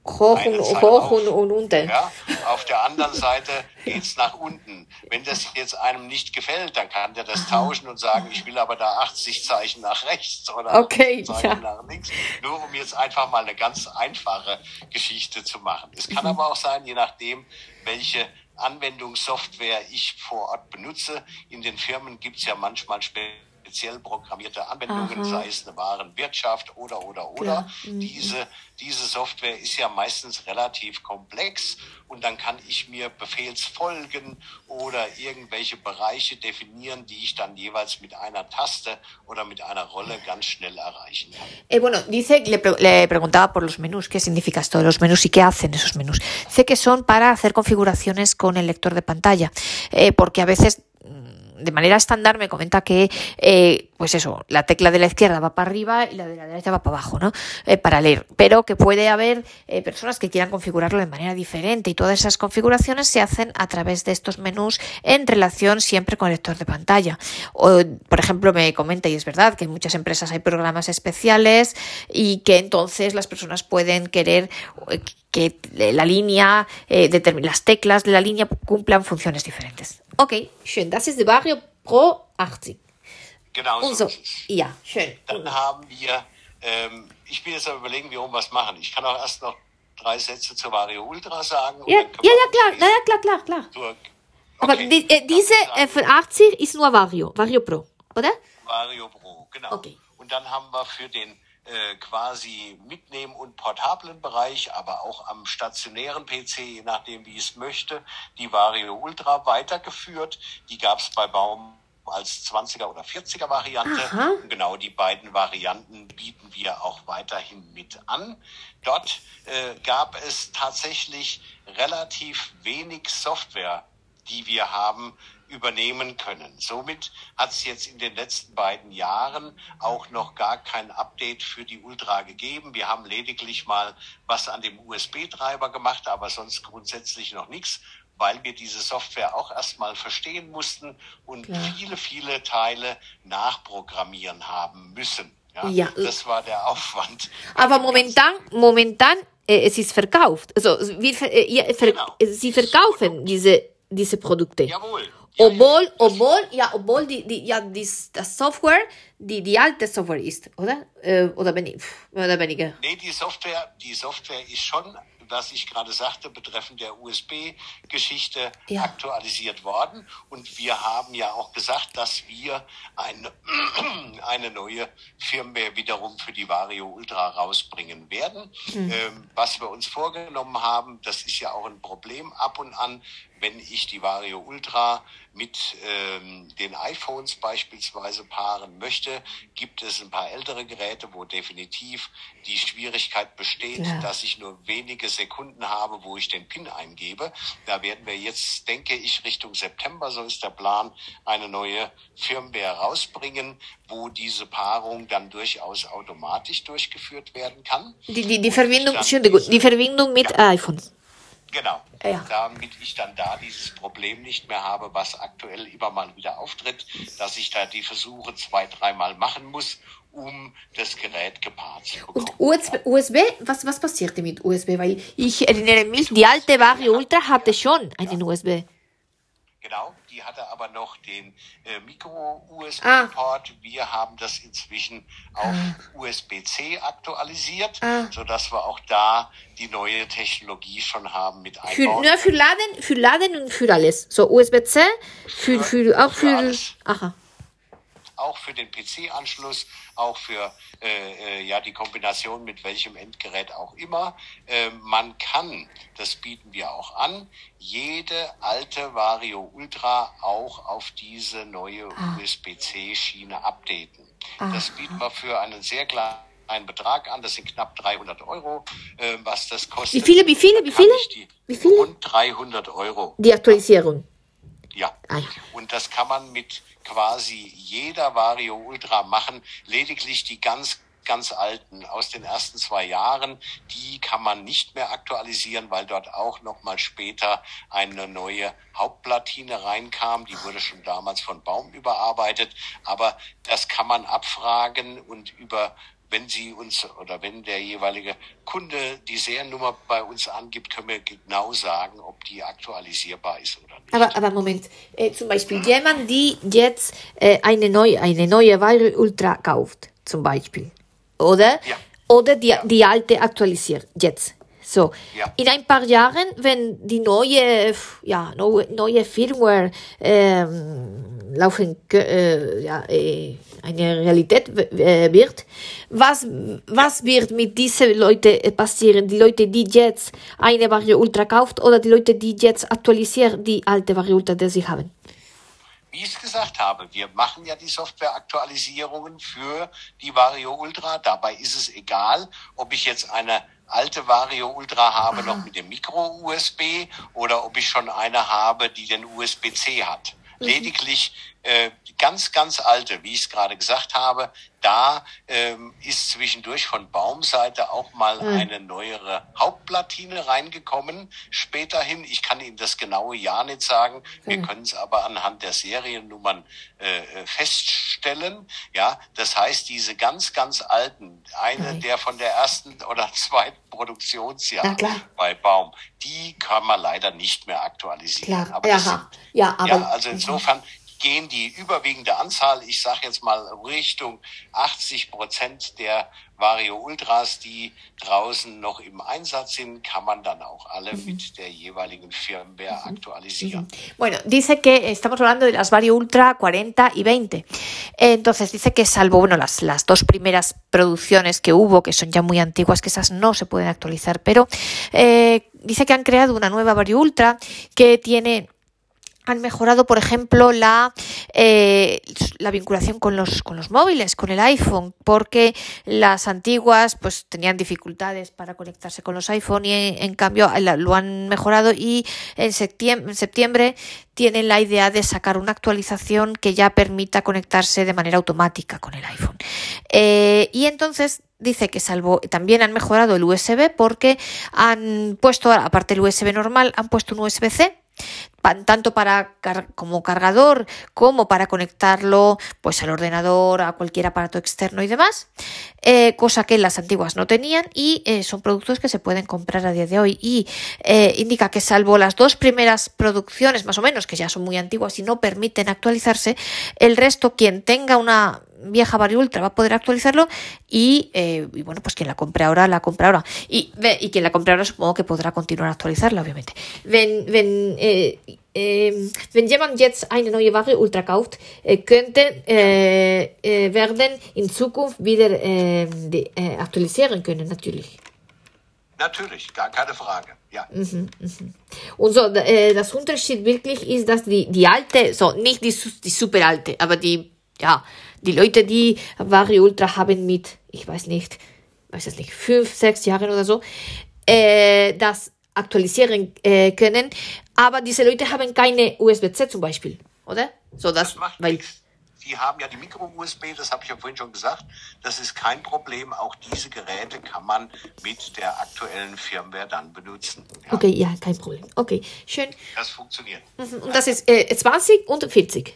Speaker 1: hoch und, hoch und, und unten.
Speaker 2: Ja, auf der anderen Seite geht's nach unten. Wenn das jetzt einem nicht gefällt, dann kann der das tauschen und sagen, ich will aber da 80 Zeichen nach rechts oder
Speaker 1: okay,
Speaker 2: Zeichen
Speaker 1: ja.
Speaker 2: nach links. Nur um jetzt einfach mal eine ganz einfache Geschichte zu machen. Es kann mhm. aber auch sein, je nachdem, welche Anwendungssoftware ich vor Ort benutze. In den Firmen gibt's ja manchmal spezielle speziell programmierte Anwendungen, Aha. sei es eine Warenwirtschaft oder, oder, oder. Ja. Mhm. Diese, diese Software ist ja meistens relativ komplex und dann kann ich mir Befehlsfolgen oder irgendwelche Bereiche definieren, die ich dann jeweils mit einer Taste oder mit einer Rolle ganz schnell erreichen kann.
Speaker 1: Eh, bueno, dice, le, le, preguntaba por los menús, qué significa esto de los menús y qué hacen esos menús. Dice que son para hacer configuraciones con el lector de pantalla, eh, porque a veces de manera estándar me comenta que, eh, pues eso, la tecla de la izquierda va para arriba y la de la derecha va para abajo, ¿no? Eh, para leer. Pero que puede haber eh, personas que quieran configurarlo de manera diferente y todas esas configuraciones se hacen a través de estos menús en relación siempre con el lector de pantalla. O, por ejemplo, me comenta, y es verdad, que en muchas empresas hay programas especiales y que entonces las personas pueden querer que la línea, eh, las teclas de la línea cumplan funciones diferentes. Okay, schön. Das ist die Vario Pro 80.
Speaker 2: Genau
Speaker 1: so. so. Ja, schön.
Speaker 2: Dann haben wir, ähm, ich bin jetzt am überlegen, wie wir was machen. Ich kann auch erst noch drei Sätze zur Vario Ultra sagen.
Speaker 1: Ja, ja, ja, klar, ja, klar, klar, klar. Zur, okay. Aber die, äh, diese äh, für 80 ist nur Vario, Vario Pro, oder?
Speaker 2: Vario Pro, genau. Okay. Und dann haben wir für den äh, quasi mitnehmen und portablen Bereich, aber auch am stationären PC, je nachdem wie ich es möchte, die Vario Ultra weitergeführt. Die gab es bei Baum als 20er oder 40er Variante. Aha. Und genau die beiden Varianten bieten wir auch weiterhin mit an. Dort äh, gab es tatsächlich relativ wenig Software, die wir haben, übernehmen können. Somit hat es jetzt in den letzten beiden Jahren auch noch gar kein Update für die Ultra gegeben. Wir haben lediglich mal was an dem USB-Treiber gemacht, aber sonst grundsätzlich noch nichts weil wir diese Software auch erstmal verstehen mussten und ja. viele, viele Teile nachprogrammieren haben müssen. Ja, ja, Das war der Aufwand.
Speaker 1: Aber momentan, momentan, äh, es ist verkauft. Also wir, äh, ver genau. Sie verkaufen diese, diese Produkte.
Speaker 2: Jawohl.
Speaker 1: Obwohl, obwohl, ja, obwohl die, die, ja, dies, das Software, die, die alte Software ist, oder? Äh, oder, ben, oder weniger?
Speaker 2: Nee, die Software, die Software ist schon was ich gerade sagte, betreffend der USB-Geschichte ja. aktualisiert worden. Und wir haben ja auch gesagt, dass wir eine, eine neue Firmware wiederum für die Vario Ultra rausbringen werden. Mhm. Ähm, was wir uns vorgenommen haben, das ist ja auch ein Problem ab und an, wenn ich die Vario Ultra mit ähm, den iPhones beispielsweise paaren möchte, gibt es ein paar ältere Geräte, wo definitiv die Schwierigkeit besteht, ja. dass ich nur wenige Sekunden habe, wo ich den PIN eingebe. Da werden wir jetzt, denke ich, Richtung September, so ist der Plan, eine neue Firmware rausbringen, wo diese Paarung dann durchaus automatisch durchgeführt werden kann.
Speaker 1: Die, die, die Verbindung, Entschuldigung, die Verbindung mit ja. iPhones.
Speaker 2: Genau. Ja. Damit ich dann da dieses Problem nicht mehr habe, was aktuell immer mal wieder auftritt, dass ich da die Versuche zwei, dreimal machen muss, um das Gerät gepaart zu bekommen.
Speaker 1: Und USB, USB was, was passierte mit USB? Weil ich erinnere mich, die alte Vario Ultra hatte schon einen ja. USB.
Speaker 2: Genau, hatte aber noch den äh, Micro-USB-Port. Ah. Wir haben das inzwischen auf ah. USB-C aktualisiert, ah. sodass wir auch da die neue Technologie schon haben mit
Speaker 1: einbauen. Für, nur für Laden, für Laden und für alles. So USB-C, für, für, für, auch für, für alles. Aha
Speaker 2: auch für den PC-Anschluss, auch für äh, äh, ja die Kombination mit welchem Endgerät auch immer. Äh, man kann, das bieten wir auch an, jede alte Vario Ultra auch auf diese neue ah. USB-C-Schiene updaten. Ah. Das bieten wir für einen sehr kleinen einen Betrag an, das sind knapp 300 Euro, äh, was das kostet.
Speaker 1: Wie viele, wie viele, wie viele?
Speaker 2: wie viele? Rund 300 Euro.
Speaker 1: Die Aktualisierung.
Speaker 2: Ja. Ah, ja. Und das kann man mit quasi jeder Vario Ultra machen. Lediglich die ganz ganz alten aus den ersten zwei Jahren, die kann man nicht mehr aktualisieren, weil dort auch noch mal später eine neue Hauptplatine reinkam. Die wurde schon damals von Baum überarbeitet, aber das kann man abfragen und über wenn Sie uns oder wenn der jeweilige Kunde die Seriennummer bei uns angibt, können wir genau sagen, ob die aktualisierbar ist oder nicht.
Speaker 1: Aber, aber Moment, äh, zum Beispiel jemand, die jetzt äh, eine neue, eine neue Vario Ultra kauft, zum Beispiel, oder? Ja. Oder die, ja. die alte aktualisiert, jetzt. So, ja. in ein paar Jahren, wenn die neue, ja, neue, neue Firmware ähm, laufen, äh, ja, äh, eine Realität äh, wird, was, was wird mit diesen Leuten passieren? Die Leute, die jetzt eine Vario Ultra kauft oder die Leute, die jetzt aktualisieren die alte Vario Ultra, die sie haben?
Speaker 2: Wie ich es gesagt habe, wir machen ja die Softwareaktualisierungen für die Vario Ultra. Dabei ist es egal, ob ich jetzt eine alte Vario Ultra habe, noch mit dem Micro-USB oder ob ich schon eine habe, die den USB-C hat. Mhm. Lediglich äh, ganz, ganz alte, wie ich es gerade gesagt habe, da ähm, ist zwischendurch von Baumseite auch mal mhm. eine neuere Hauptplatine reingekommen. Späterhin, ich kann Ihnen das genaue Jahr nicht sagen, wir mhm. können es aber anhand der Seriennummern äh, äh, feststellen. Ja, das heißt, diese ganz, ganz alten, eine mhm. der von der ersten oder zweiten Produktionsjahr bei Baum, die kann man leider nicht mehr aktualisieren.
Speaker 1: Klar. Aber sind, ja, aber
Speaker 2: ja, also insofern gehen die überwiegende Anzahl, ich sage jetzt mal Richtung 80 Prozent der Vario Ultras, die draußen noch im Einsatz sind, kann man dann auch alle mhm. mit der jeweiligen Firmware mhm. aktualisieren. Mhm.
Speaker 1: Bueno, dice que estamos hablando de las Vario Ultra 40 y 20. Entonces dice que salvo bueno las, las dos primeras producciones que hubo, que son ya muy antiguas, que esas no se pueden actualizar, pero eh, dice que han creado una nueva Vario Ultra que tiene han mejorado, por ejemplo, la, eh, la vinculación con los, con los móviles, con el iPhone, porque las antiguas pues tenían dificultades para conectarse con los iPhone y en, cambio lo han mejorado y en septiembre, en septiembre tienen la idea de sacar una actualización que ya permita conectarse de manera automática con el iPhone. Eh, y entonces dice que salvo también han mejorado el USB porque han puesto, aparte del USB normal, han puesto un USB-C tanto para como cargador como para conectarlo pues al ordenador, a cualquier aparato externo y demás, eh, cosa que las antiguas no tenían y eh, son productos que se pueden comprar a día de hoy. Y eh, indica que salvo las dos primeras producciones más o menos que ya son muy antiguas y no permiten actualizarse, el resto quien tenga una vieja Vario Ultra va a poder actualizarlo y, eh, y, bueno, pues quien la compre ahora, la compra ahora. Y, y quien la compre ahora supongo que podrá continuar a actualizarla, obviamente. Wenn, wenn, äh, äh, wenn jemand jetzt eine neue Vario Ultra kauft, könnte äh, äh, werden in Zukunft wieder die, aktualisieren können, natürlich.
Speaker 2: Natürlich, gar keine Frage. Ja.
Speaker 1: Mhm, mhm. Und so, äh, das Unterschied wirklich ist, dass die, die alte, so nicht die, die super alte, aber die, ja, die Leute, die Vari Ultra haben mit, ich weiß nicht, weiß es nicht, fünf, sechs Jahren oder so, äh, das aktualisieren äh, können, aber diese Leute haben keine USB-C zum Beispiel, oder? So, das,
Speaker 2: das macht weil, nichts die haben ja die Micro-USB, das habe ich ja vorhin schon gesagt. Das ist kein Problem. Auch diese Geräte kann man mit der aktuellen Firmware dann benutzen.
Speaker 1: Ja. Okay, ja, kein Problem. Okay, schön.
Speaker 2: Das funktioniert.
Speaker 1: Mhm, und das ist äh, 20 und 40.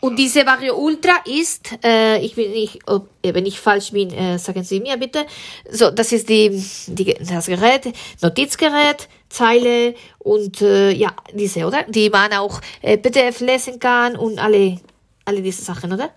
Speaker 1: Und diese Vario Ultra ist, äh, ich bin nicht, ob, wenn ich falsch bin, äh, sagen Sie mir bitte. So, das ist die, die das Gerät, Notizgerät, Zeile und äh, ja, diese, oder? Die man auch äh, PDF lesen kann und alle alle diese Sachen, oder?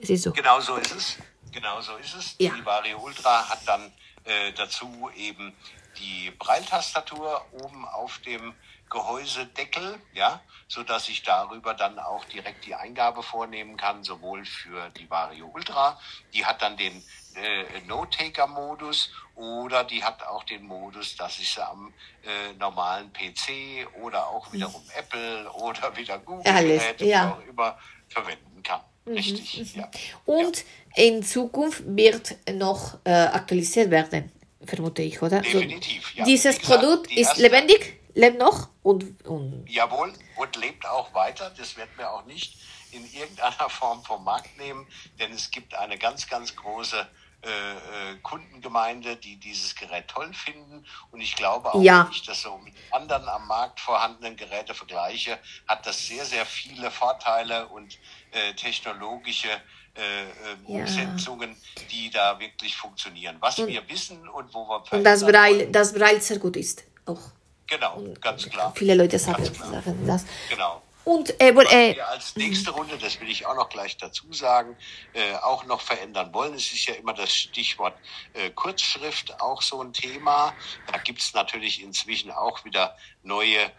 Speaker 2: Es ist so. Genau so ist es. Genau so ist es. Ja. Die Vario Ultra hat dann äh, dazu eben die Breiltastatur oben auf dem Gehäusedeckel, ja, so dass ich darüber dann auch direkt die Eingabe vornehmen kann, sowohl für die Vario Ultra, die hat dann den äh, No-Taker-Modus oder die hat auch den Modus, dass ich sie am äh, normalen PC oder auch wiederum mhm. Apple oder wieder Google-Geräte
Speaker 1: ja.
Speaker 2: auch immer verwenden kann. Mhm, Richtig, mhm. ja.
Speaker 1: Und ja. in Zukunft wird noch äh, aktualisiert werden, vermute ich, oder?
Speaker 2: Definitiv,
Speaker 1: ja. Dieses gesagt, Produkt ist lebendig, lebt noch und, und...
Speaker 2: Jawohl, und lebt auch weiter. Das werden wir auch nicht in irgendeiner Form vom Markt nehmen, denn es gibt eine ganz, ganz große äh, äh, Kundengemeinde, die dieses Gerät toll finden. Und ich glaube auch, ja. wenn ich das so mit anderen am Markt vorhandenen Geräte vergleiche, hat das sehr, sehr viele Vorteile und äh, technologische äh, ähm, ja. Umsetzungen, die da wirklich funktionieren. Was und, wir wissen und wo wir
Speaker 1: Und das Braille, das Braille sehr gut ist auch.
Speaker 2: Genau, ganz klar.
Speaker 1: Viele Leute sagen, sagen das.
Speaker 2: Genau.
Speaker 1: Und äh,
Speaker 2: Was äh, wir als nächste Runde, das will ich auch noch gleich dazu sagen, äh, auch noch verändern wollen. Es ist ja immer das Stichwort äh, Kurzschrift auch so ein Thema. Da gibt es natürlich inzwischen auch wieder neue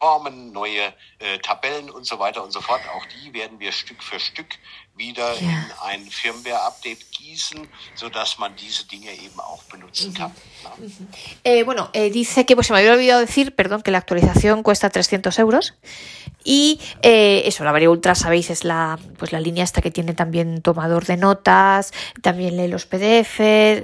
Speaker 2: Formen, neue äh, Tabellen und so weiter und so fort. Auch die werden wir Stück für Stück wieder in ein Firmware-Update gießen, sodass man diese Dinge eben auch benutzen kann. ¿no?
Speaker 1: Eh, bueno, eh, dice que, pues se me había olvidado decir, perdón, que la actualización cuesta 300 euros. Y eh, eso, la Vario Ultra, sabéis, es la, pues la línea esta que tiene también tomador de notas, también lee los PDF,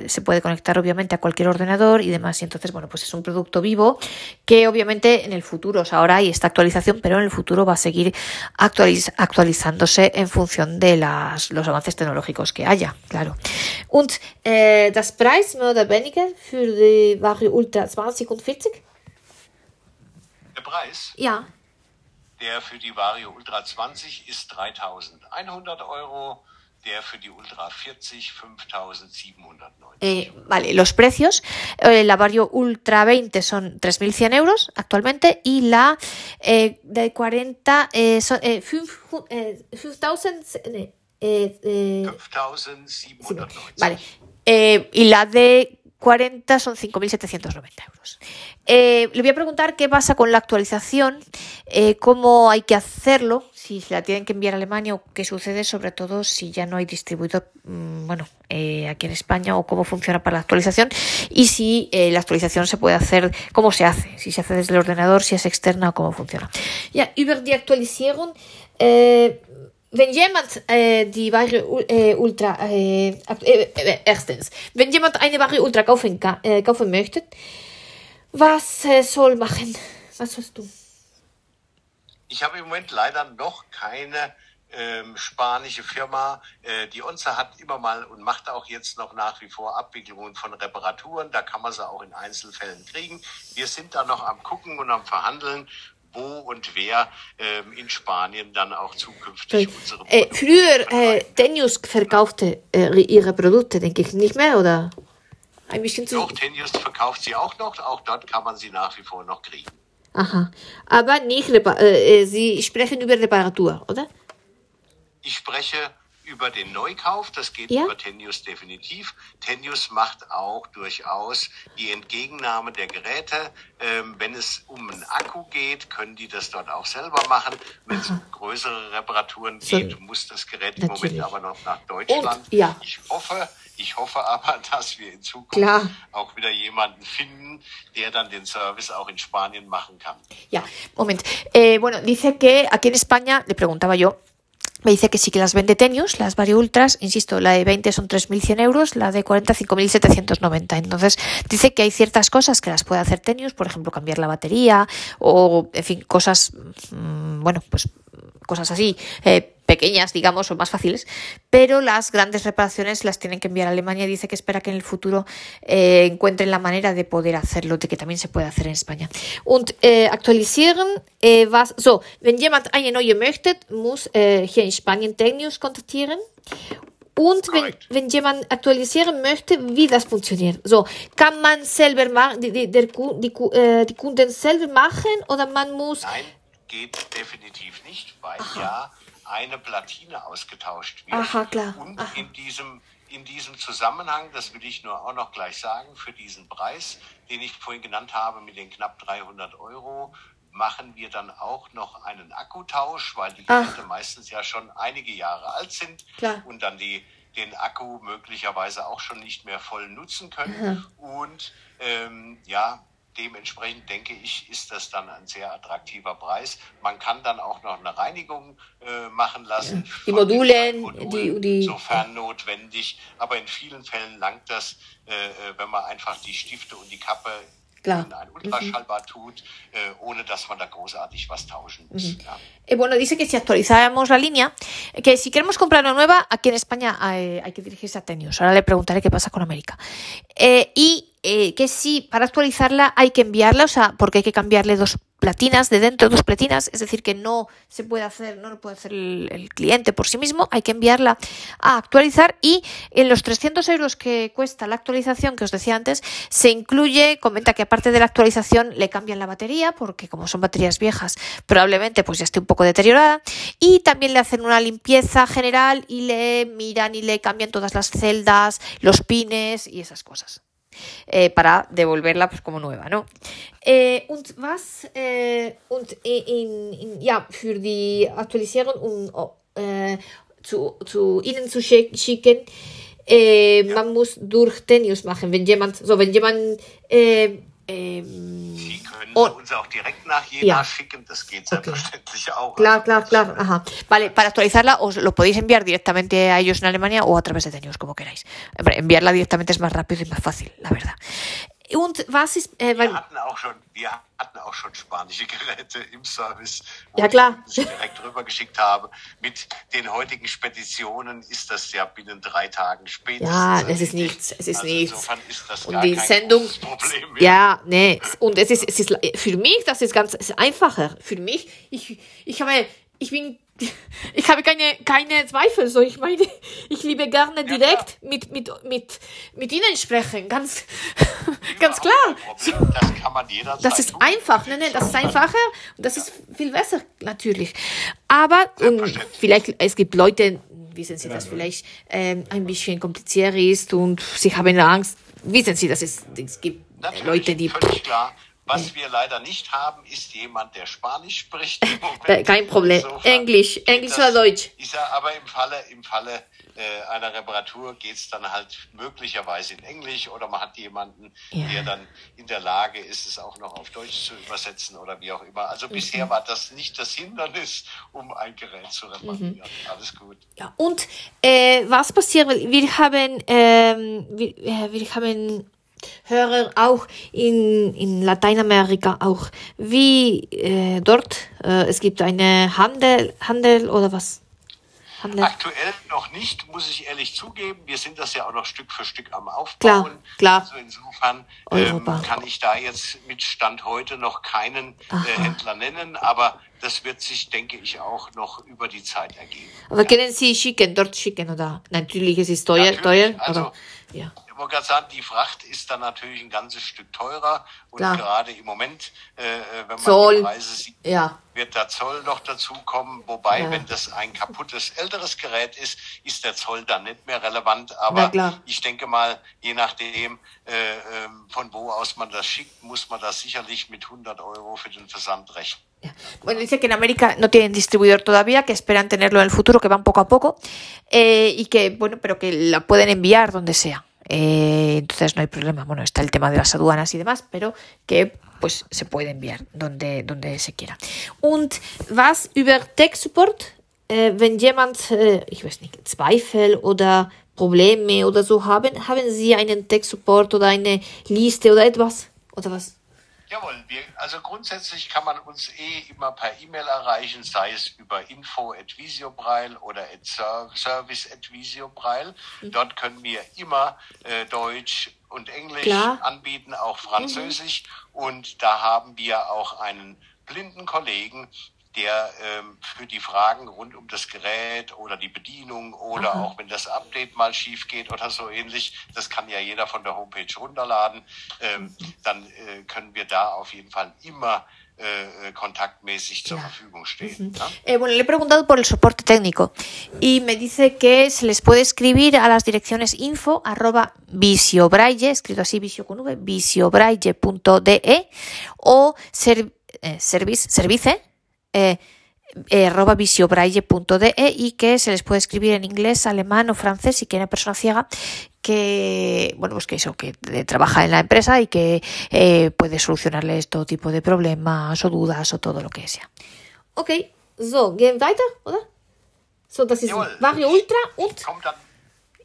Speaker 1: se puede conectar obviamente a cualquier ordenador y demás. Y entonces, bueno, pues es un producto vivo que obviamente en el futuro, o sea, ahora hay esta actualización, pero en el futuro va a seguir actualiz actualizándose en función de las, los avances tecnológicos que haya, claro. Und äh, das Preis mehr oder weniger für die Vario Ultra 20 und 40?
Speaker 2: Der Preis?
Speaker 1: Ja.
Speaker 2: Der für die Vario Ultra 20 ist 3100 Euro. Der für die Ultra 40, 5.790.
Speaker 1: Eh, vale, los precios. Eh, la Vario Ultra 20 son 3.100 euros actualmente y la eh, de 40 eh, son 5.790. Eh,
Speaker 2: eh, 5.790.
Speaker 1: Vale. y la de 40 son 5.790 euros. Eh, le voy a preguntar qué pasa con la actualización, eh, cómo hay que hacerlo, si se la tienen que enviar a Alemania o qué sucede, sobre todo si ya no hay distribuidor, mm, bueno, eh, aquí en España o cómo funciona para la actualización y si la actualización se puede hacer, cómo se hace, si se hace desde el ordenador, si es externa o cómo funciona. Ya, über die Aktualisierung, wenn jemand äh, die Ware äh, Ultra, äh, äh, erstens, wenn jemand eine Ware Ultra kaufen, äh, kaufen möchte, was äh, soll machen? Was sollst du?
Speaker 2: Ich habe im Moment leider noch keine ähm, spanische Firma. Äh, die Onza hat immer mal und macht auch jetzt noch nach wie vor Abwicklungen von Reparaturen. Da kann man sie auch in Einzelfällen kriegen. Wir sind da noch am gucken und am verhandeln wo und wer ähm, in Spanien dann auch zukünftig okay. unsere
Speaker 1: äh, Früher äh, Tenius verkaufte äh, ihre Produkte, denke ich, nicht mehr, oder?
Speaker 2: Ein bisschen zu. Doch, Tenius verkauft sie auch noch, auch dort kann man sie nach wie vor noch kriegen.
Speaker 1: Aha, aber nicht, äh, äh, Sie sprechen über Reparatur, oder?
Speaker 2: Ich spreche über den Neukauf, das geht
Speaker 1: Ja.
Speaker 2: über Tenius definitiv. Tenius macht auch durchaus die Entgegennahme der Geräte. Ähm, wenn es um einen Akku geht, können die das dort auch selber machen. Wenn es um größere Reparaturen
Speaker 1: So-
Speaker 2: geht, muss das Gerät im
Speaker 1: Natürlich.
Speaker 2: Moment aber noch nach Deutschland.
Speaker 1: Und- ja.
Speaker 2: Ich hoffe, ich hoffe aber, dass wir in Zukunft
Speaker 1: Klar.
Speaker 2: auch wieder jemanden finden, der dann den Service auch in Spanien machen kann.
Speaker 1: Ya, moment. Eh, bueno, dice que aquí en España, le preguntaba yo, me dice que sí que las vende Tenius, las Vario Ultras, insisto, la de 20 son 3.100 euros, la de 40 5.790. Entonces, dice que hay ciertas cosas que las puede hacer Tenius, por ejemplo, cambiar la batería o, en fin, cosas, mm, bueno, pues cosas así, eh, pequeñas, digamos, o más fáciles, pero las grandes reparaciones las tienen que enviar a Alemania. Dice que espera que en el futuro eh, encuentren la manera de poder hacerlo, de que también se puede hacer en España. Und äh, aktualisieren, äh, was, so, wenn jemand eine neue möchte, muss äh, hier in Spanien Tecnius kontaktieren. Und wenn, wenn jemand aktualisieren möchte, wie das funktioniert. So, kann man selber machen, die, die, der, die, äh, die Kunden selber machen oder man muss.
Speaker 2: Nein, geht definitiv nicht, weil ja eine Platine ausgetauscht wird.
Speaker 1: Aha, klar.
Speaker 2: Und
Speaker 1: Aha.
Speaker 2: in diesem in diesem Zusammenhang, das will ich nur auch noch gleich sagen, für diesen Preis, den ich vorhin genannt habe, mit den knapp 300 Euro, machen wir dann auch noch einen Akkutausch, weil die
Speaker 1: Ach.
Speaker 2: Geräte meistens ja schon einige Jahre alt sind
Speaker 1: Klar.
Speaker 2: und dann die den Akku möglicherweise auch schon nicht mehr voll nutzen können. Und ähm, ja, dementsprechend denke ich, ist das dann ein sehr attraktiver Preis. Man kann dann auch noch eine Reinigung äh, machen lassen.
Speaker 1: Die Module,
Speaker 2: Modulen,
Speaker 1: die- die-
Speaker 2: sofern notwendig. Aber in vielen Fällen langt das, äh, äh, wenn man einfach die Stifte und die Kappe
Speaker 1: Klar.
Speaker 2: in ein Ultraschallbad tut, äh, ohne dass man da großartig was tauschen muss. Ja.
Speaker 1: Eh, bueno, dice que si actualizáramos la línea, eh, que si queremos comprar una nueva, aquí en España hay, hay que dirigirse a Tenius. Ahora le preguntaré qué pasa con América. Eh, y eh, que si para actualizarla hay que enviarla, o sea, porque hay que cambiarle dos platinas de dentro, dos platinas, es decir, que no se puede hacer, no lo puede hacer el, el cliente por sí mismo, hay que enviarla a actualizar y en los 300 euros que cuesta la actualización que os decía antes, se incluye, comenta que aparte de la actualización le cambian la batería, porque como son baterías viejas, probablemente pues ya esté un poco deteriorada, y también le hacen una limpieza general y le miran y le cambian todas las celdas, los pines y esas cosas. Eh, para devolverla pues como nueva, ¿no? Äh, und was äh, und in, in, ja für die Aktualisierung und oh, äh, zu, zu Ihnen zu schick- schicken, äh, man muss durch Tenius machen, wenn jemand so wenn jemand äh, ähm,
Speaker 2: Die können
Speaker 1: Und-
Speaker 2: uns auch direkt nach Jena
Speaker 1: Ja.
Speaker 2: schicken, das geht
Speaker 1: Okay.
Speaker 2: selbstverständlich auch.
Speaker 1: Claro, claro, claro. Ajá. Vale, para actualizarla os lo podéis enviar directamente a ellos en Alemania o a través de Tenius, como queráis. Enviarla directamente es más rápido y más fácil, la verdad. Und was ist, äh, weil,
Speaker 2: Wir hatten auch schon, wir hatten auch schon spanische Geräte im Service, wo
Speaker 1: Ja, klar.
Speaker 2: ich uns direkt rübergeschickt habe. Mit den heutigen Speditionen ist das ja binnen drei Tagen spätestens.
Speaker 1: Ja, es ist
Speaker 2: erledigt.
Speaker 1: nichts, es ist
Speaker 2: also
Speaker 1: nichts.
Speaker 2: Insofern ist das
Speaker 1: Und
Speaker 2: gar
Speaker 1: die
Speaker 2: kein
Speaker 1: Sendung,
Speaker 2: Problem mehr.
Speaker 1: ja, nee, und es ist, es ist, für mich, das ist ganz ist einfacher. Für mich, ich, ich habe, ich bin, ich habe keine, keine Zweifel, so ich meine, ich liebe gerne direkt mit, mit, mit, mit Ihnen sprechen, ganz, ganz klar.
Speaker 2: Problem. Das kann man jederzeit
Speaker 1: Das ist einfach, ne, ne, das ist einfacher und das ist viel besser, natürlich. Aber und
Speaker 2: Selbstverständlich.
Speaker 1: vielleicht, es gibt Leute, wissen Sie, dass vielleicht ähm, ein bisschen komplizierter ist und sie haben Angst. Wissen Sie, dass es, es gibt
Speaker 2: Natürlich,
Speaker 1: Leute, die.
Speaker 2: völlig klar. Was wir leider nicht haben, ist jemand, der Spanisch spricht.
Speaker 1: kein Problem. Englisch,
Speaker 2: geht
Speaker 1: Englisch
Speaker 2: das-
Speaker 1: oder Deutsch.
Speaker 2: Ich sag, aber im Falle, im Falle äh, einer Reparatur geht's dann halt möglicherweise in Englisch oder man hat jemanden,
Speaker 1: Ja.
Speaker 2: der dann in der Lage ist, es auch noch auf Deutsch zu übersetzen oder wie auch immer. Also
Speaker 1: Mhm.
Speaker 2: bisher war das nicht das Hindernis, um ein Gerät zu reparieren.
Speaker 1: Mhm.
Speaker 2: Alles gut.
Speaker 1: Ja, und äh, was passiert? Wir haben, ähm, wir, äh, wir haben Hörer auch in, in Lateinamerika auch. Wie äh, dort? Äh, es gibt eine Handel, Handel oder was? Handel.
Speaker 2: Aktuell noch nicht, muss ich ehrlich zugeben. Wir sind das ja auch noch Stück für Stück am Aufbauen.
Speaker 1: Klar, klar.
Speaker 2: Also insofern ähm, kann ich da jetzt mit Stand heute noch keinen äh. Händler nennen, aber das wird sich, denke ich, auch noch über die Zeit ergeben.
Speaker 1: Aber können Sie schicken, dort schicken oder? Natürlich, es ist teuer,
Speaker 2: Natürlich,
Speaker 1: teuer,
Speaker 2: also-
Speaker 1: aber ja.
Speaker 2: Wollte gerade sagen, die Fracht ist dann natürlich ein ganzes Stück teurer. Und
Speaker 1: Klar.
Speaker 2: gerade im Moment, äh, äh, wenn man
Speaker 1: Zoll.
Speaker 2: die Preise sieht,
Speaker 1: Ja.
Speaker 2: wird der Zoll noch dazukommen. Wobei,
Speaker 1: Ja.
Speaker 2: wenn das ein kaputtes, älteres Gerät ist, ist der Zoll dann nicht mehr relevant. Aber ich denke mal, je nachdem, äh, ähm, von wo aus man das schickt, muss man das sicherlich mit 100 Euro für den Versand rechnen.
Speaker 1: Bueno, dice que en América no tienen distribuidor todavía, que esperan tenerlo en el futuro, que van poco a poco, eh, y que, bueno, pero que la pueden enviar donde sea. Eh, entonces no hay problema. Bueno, está el tema de las aduanas y demás, pero que pues se puede enviar donde, donde se quiera. Und was über Tech Support, äh, wenn jemand, äh, ich weiß nicht, Zweifel oder Probleme oder so haben, haben Sie einen Tech Support oder eine Liste oder etwas? Oder was?
Speaker 2: Jawohl, wir, also grundsätzlich kann man uns eh immer per E-Mail erreichen, sei es über info at visiobreil oder at ser- service at visiobreil.
Speaker 1: Mhm.
Speaker 2: Dort können wir immer äh, Deutsch und Englisch
Speaker 1: Klar.
Speaker 2: anbieten, auch Französisch. Und da haben wir auch einen blinden Kollegen, der ähm, für die Fragen rund um das Gerät oder die Bedienung oder
Speaker 1: Aha.
Speaker 2: auch wenn das Update mal schief geht oder so ähnlich, das kann ja jeder von der Homepage runterladen, ähm, dann äh, können wir da auf jeden Fall immer äh, äh, kontaktmäßig zur. Verfügung stehen. ne?
Speaker 1: Eh, bueno, le he preguntado por el soporte técnico y me dice que se les puede escribir a las direcciones info arroba visiobraille, escrito así visio con v, visiobraille.de o ser, eh, service, service eh, eh, arroba visiobraille.de y que se les puede escribir en inglés, alemán o francés si quiere persona ciega que bueno pues que eso que eh, trabaja en la empresa y que eh, puede solucionarles todo tipo de problemas o dudas o todo lo que sea. Okay, so, gehen weiter, oder? So, das ist. Vario Ultra und
Speaker 2: Kommt dann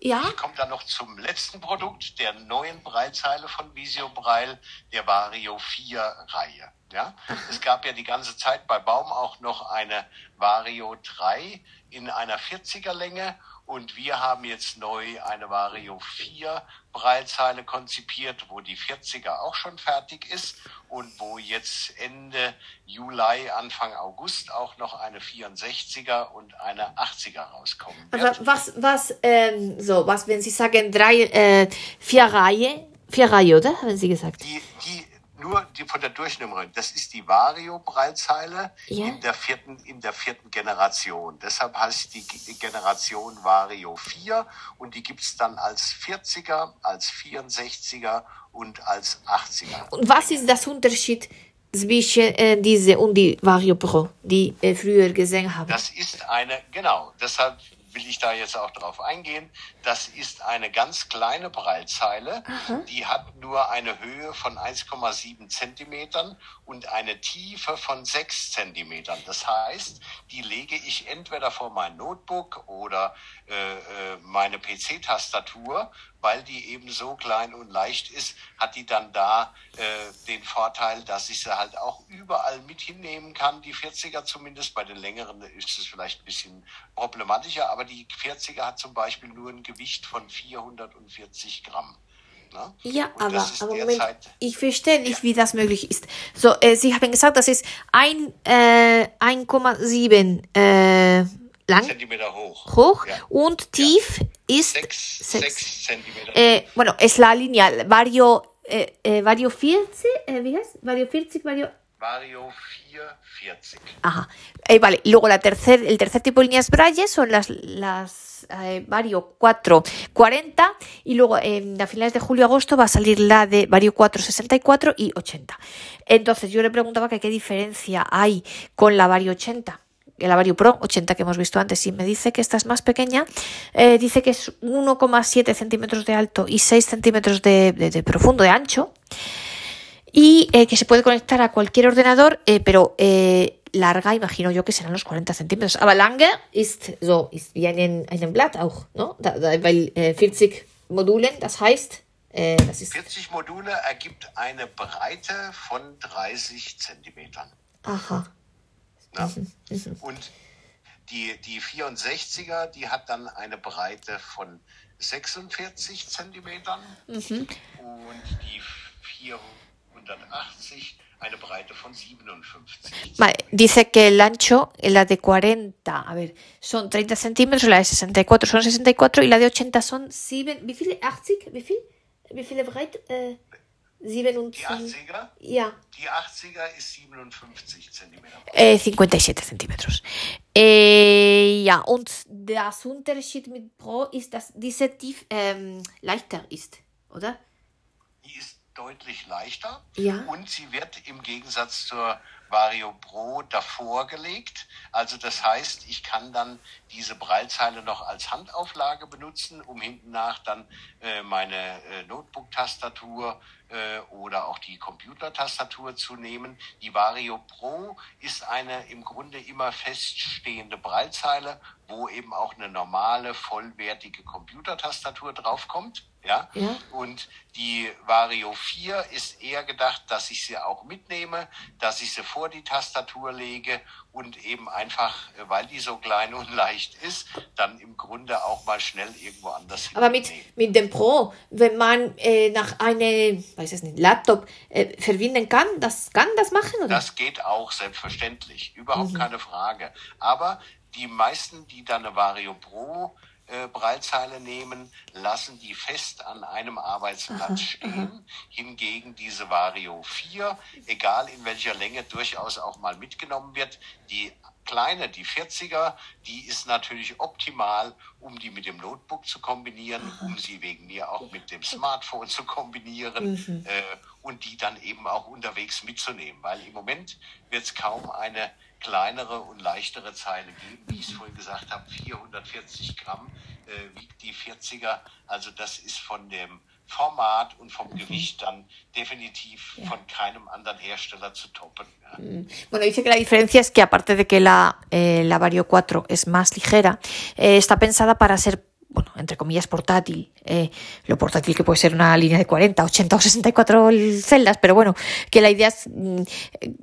Speaker 1: ja,
Speaker 2: Ich komme dann noch zum letzten Produkt, der neuen Breitzeile von Visio Breil, der Vario 4 Reihe. Ja? Es gab ja die ganze Zeit bei Baum auch noch eine Vario 3 in einer 40er Länge und wir haben jetzt neu eine Vario 4 Breilzeile konzipiert, wo die 40er auch schon fertig ist und wo jetzt Ende Juli, Anfang August auch noch eine 64er und eine 80er rauskommen. wird.
Speaker 1: aber was, was, ähm, so, was, wenn Sie sagen drei, äh, vier Reihe, vier Reihe, oder? Haben Sie gesagt?
Speaker 2: die, die nur die von der Durchnummerung, das ist die Vario-Breitzeile
Speaker 1: Ja.
Speaker 2: in der vierten in der vierten Generation. Deshalb heißt die Ge- Generation Vario 4 und die gibt's dann als 40er, als 64er und als 80er.
Speaker 1: Und was ist das Unterschied zwischen äh, diese und die Vario Pro, die äh, früher gesehen haben?
Speaker 2: Das ist eine, genau, deshalb will ich da jetzt auch drauf eingehen. Das ist eine ganz kleine Breitzeile, die hat nur eine Höhe von 1,7 Zentimetern und eine Tiefe von 6 Zentimetern. Das heißt, die lege ich entweder vor mein Notebook oder äh, äh, meine PC-Tastatur, weil die eben so klein und leicht ist, hat die dann da äh, den Vorteil, dass ich sie halt auch überall mit hinnehmen kann. Die 40er zumindest, bei den längeren ist es vielleicht ein bisschen problematischer, aber die 40er hat zum Beispiel nur ein Gewicht von 440 Gramm. Ne?
Speaker 1: Ja,
Speaker 2: Und
Speaker 1: aber, aber Moment, ich verstehe nicht, wie das möglich ist. So, äh, Sie haben gesagt, das ist ein, äh, 1,7 äh, lang,
Speaker 2: Zentimeter hoch.
Speaker 1: hoch
Speaker 2: Ja.
Speaker 1: und tief ist
Speaker 2: Sechs,
Speaker 1: sechs.
Speaker 2: sechs Zentimeter.
Speaker 1: Eh, bueno, es la línea Vario, eh, eh, Vario 40, eh. Vario 40, Vario...
Speaker 2: Vario 440.
Speaker 1: Ajá. Vale, luego la tercer, el tercer tipo de líneas Braille son las, las Vario 440 y luego a finales de julio-agosto va a salir la de Vario 464 y 80. Entonces yo le preguntaba que qué diferencia hay con la Vario 80. El Vario Pro 80 que hemos visto antes y me dice que esta es más pequeña, eh, dice que es 1,7 centímetros de alto y 6 centímetros de, de- de profundo, de ancho, y eh, que se puede conectar a cualquier ordenador, eh, pero larga, imagino yo que serán los 40 centímetros. Aber lange ist so, ist wie einen, einen Blatt auch, ¿no? Da, da, weil äh, 40 Modulen, das heißt, äh, das ist,
Speaker 2: 40 Module ergibt eine Breite von 30 Zentimetern.
Speaker 1: aha,
Speaker 2: Ne? Und die, die 64er, die hat dann eine Breite von 46 Zentimetern und die 480 eine Breite von 57.
Speaker 1: Vale, dice que el ancho, la de 40, a ver, son 30 centímetros, la de 64 son 64 y la de 80 son 7, ¿wie viel? 80? ¿Wie viel? Wie viele breit? Äh,
Speaker 2: die 80er?
Speaker 1: Ja.
Speaker 2: Die 80er ist 57 Zentimeter.
Speaker 1: Äh, 57 Zentimetros. Äh, ja, und das Unterschied mit Pro ist, dass diese tief ähm, leichter ist, oder?
Speaker 2: Die ist deutlich leichter
Speaker 1: Ja.
Speaker 2: und sie wird im Gegensatz zur Vario Pro davor gelegt. Also das heißt, ich kann dann diese Breilzeile noch als Handauflage benutzen, um hinten nach dann äh, meine äh, Notebook-Tastatur oder auch die Computertastatur zu nehmen. Die Vario Pro ist eine im Grunde immer feststehende Breilzeile, wo eben auch eine normale, vollwertige Computertastatur draufkommt. Ja?
Speaker 1: Ja.
Speaker 2: Und die Vario 4 ist eher gedacht, dass ich sie auch mitnehme, dass ich sie vor die Tastatur lege und eben einfach, weil die so klein und leicht ist, dann im Grunde auch mal schnell irgendwo anders
Speaker 1: Aber mit, mit dem Pro, wenn man äh, nach einem, weiß es nicht, Laptop äh, verbinden kann, das kann das machen, oder?
Speaker 2: Das geht auch selbstverständlich, überhaupt keine Frage. Aber die meisten, die dann eine Vario Pro äh, Breilzeile nehmen, lassen die fest an einem Arbeitsplatz stehen. Hingegen diese Vario 4, egal in welcher Länge, durchaus auch mal mitgenommen wird. Die kleine, die 40er, die ist natürlich optimal, um die mit dem Notebook zu kombinieren, um sie wegen mir auch mit dem Smartphone zu kombinieren äh, und die dann eben auch unterwegs mitzunehmen. Weil im Moment wird es kaum eine kleinere und leichtere Zeile geben. Wie ich es vorhin gesagt habe, 440 Gramm äh, wiegt die 40er. Also das ist von dem Format und vom Gewicht dann definitiv von keinem anderen Hersteller zu toppen. Ja.
Speaker 1: Bueno, dice que la diferencia es que aparte de que la, eh, la Vario 4 es más ligera, eh, está pensada para ser, bueno, entre comillas, portátil. Eh, lo portátil que puede ser una línea de 40, 80 o 64 celdas, pero bueno, que la idea es mm,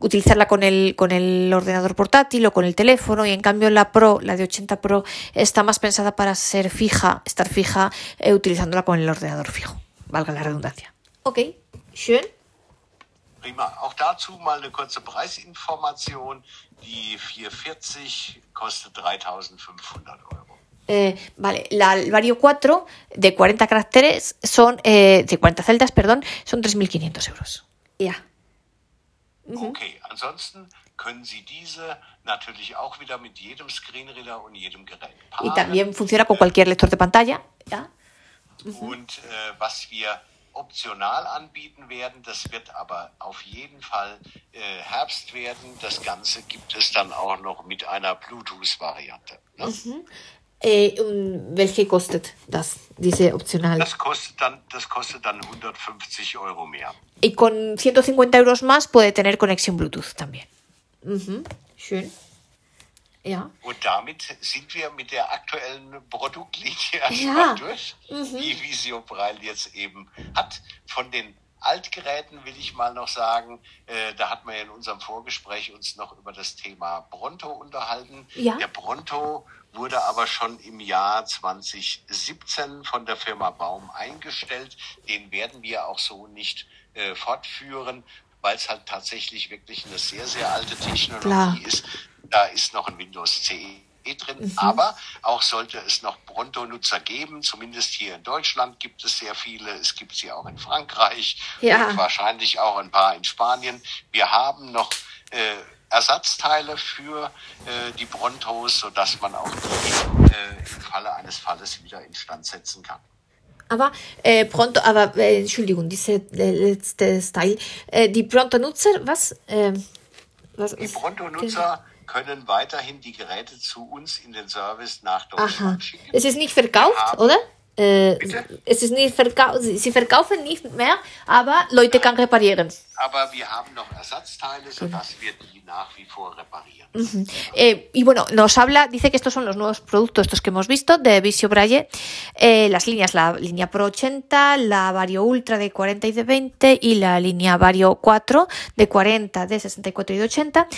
Speaker 1: utilizarla con el, con el ordenador portátil o con el teléfono y en cambio la Pro, la de 80 Pro, está más pensada para ser fija, estar fija eh, utilizándola con el ordenador fijo, valga la redundancia. Ok, schön.
Speaker 2: Prima. Auch dazu mal eine kurze Preisinformation. Die 440 kostet 3.500 Euro.
Speaker 1: Eh, vale, la el Vario 4 de 40 caracteres son, eh, de 40 celdas, perdón, son 3.500 euros. Ja.
Speaker 2: Okay, ansonsten können Sie diese natürlich auch wieder mit jedem Screenreader und jedem Gerät
Speaker 1: Y
Speaker 2: paaren.
Speaker 1: también funciona con cualquier lector de pantalla. Ja.
Speaker 2: Und äh, was wir optional anbieten werden, das wird aber auf jeden Fall äh, Herbst werden. Das Ganze gibt es dann auch noch mit einer Bluetooth-Variante. Ne?
Speaker 1: Eh, um, welche kostet das, diese opcional?
Speaker 2: Das, kostet dann, das kostet dann 150 Euro mehr.
Speaker 1: Y con 150 euros más puede tener conexión Bluetooth también. Mhm. Schön. Ja.
Speaker 2: Und damit sind wir mit der aktuellen Produktlinie
Speaker 1: Ja.
Speaker 2: durch, die Visio Braille jetzt eben hat. Von den Altgeräten will ich mal noch sagen, äh, da hatten wir ja in unserem Vorgespräch uns noch über das Thema Bronto unterhalten.
Speaker 1: Ja.
Speaker 2: Der Bronto wurde aber schon im Jahr 2017 von der Firma Baum eingestellt. Den werden wir auch so nicht äh, fortführen, weil es halt tatsächlich wirklich eine sehr, sehr alte Technologie
Speaker 1: Klar.
Speaker 2: ist. Da ist noch ein Windows CE drin, aber auch sollte es noch Bronto-Nutzer geben, zumindest hier in Deutschland gibt es sehr viele, es gibt sie auch in Frankreich
Speaker 1: Ja.
Speaker 2: und wahrscheinlich auch ein paar in Spanien. Wir haben noch äh, Ersatzteile für äh, die Brontos, sodass man auch die äh, im Falle eines Falles wieder instand setzen kann.
Speaker 1: Aber äh, Pronto, aber äh, Entschuldigung, diese äh, letzte Style. Äh, die Pronto-Nutzer, was? Ähm, was
Speaker 2: Die Bronto-Nutzer können weiterhin die Geräte zu uns in den Service nach
Speaker 1: Aha.
Speaker 2: Deutschland schicken.
Speaker 1: Es ist nicht verkauft,
Speaker 2: haben-
Speaker 1: oder? Äh, es ist nicht verkauft. Sie verkaufen nicht mehr, aber Leute kann reparieren.
Speaker 2: Aber wir haben noch Ersatzteile, sodass wir die nach wie vor reparieren.
Speaker 1: Eh, y bueno, nos habla, dice que estos son los nuevos productos, estos que hemos visto, de Visio Braille. Eh, las líneas, la línea Pro 80, la Vario Ultra de 40 y de 20 y la línea Vario 4 de 40, de 64 y de 80.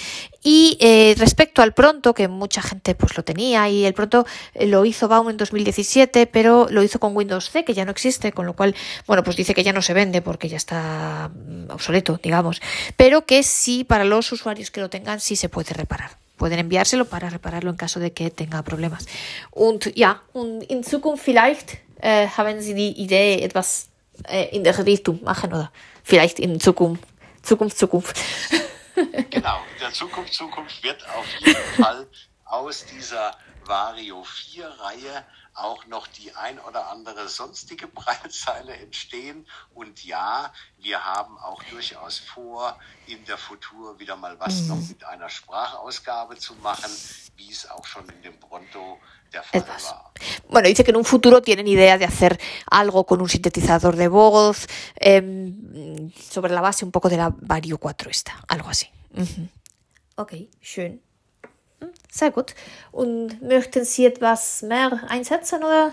Speaker 1: Y eh, respecto al Pronto, que mucha gente pues lo tenía y el Pronto eh, lo hizo Baum en 2017, pero lo hizo con Windows C, que ya no existe, con lo cual, bueno, pues dice que ya no se vende porque ya está mm, obsoleto, digamos, pero que sí para los usuarios que lo tengan sí se puede reparar. Pueden enviárselo para repararlo en caso de que tenga problemas. Und ja, und in Zukunft vielleicht äh, haben Sie die Idee, etwas äh, in der Richtung machen oder vielleicht in Zukunft, Zukunft, Zukunft.
Speaker 2: genau, in der Zukunft, Zukunft wird auf jeden Fall aus dieser Vario 4 Reihe auch noch die ein oder andere sonstige Breitzeile entstehen. Und ja, wir haben auch durchaus vor, in der Futur wieder mal was mhm. noch mit einer Sprachausgabe zu machen, wie es auch schon in dem Pronto der Fall war.
Speaker 1: Bueno, dice que en un futuro tienen idea de hacer algo con un sintetizador de voz eh, sobre la base un poco de la Vario 4 esta, algo así. Mhm. Okay, schön. Sehr gut. Und möchten Sie etwas mehr einsetzen oder?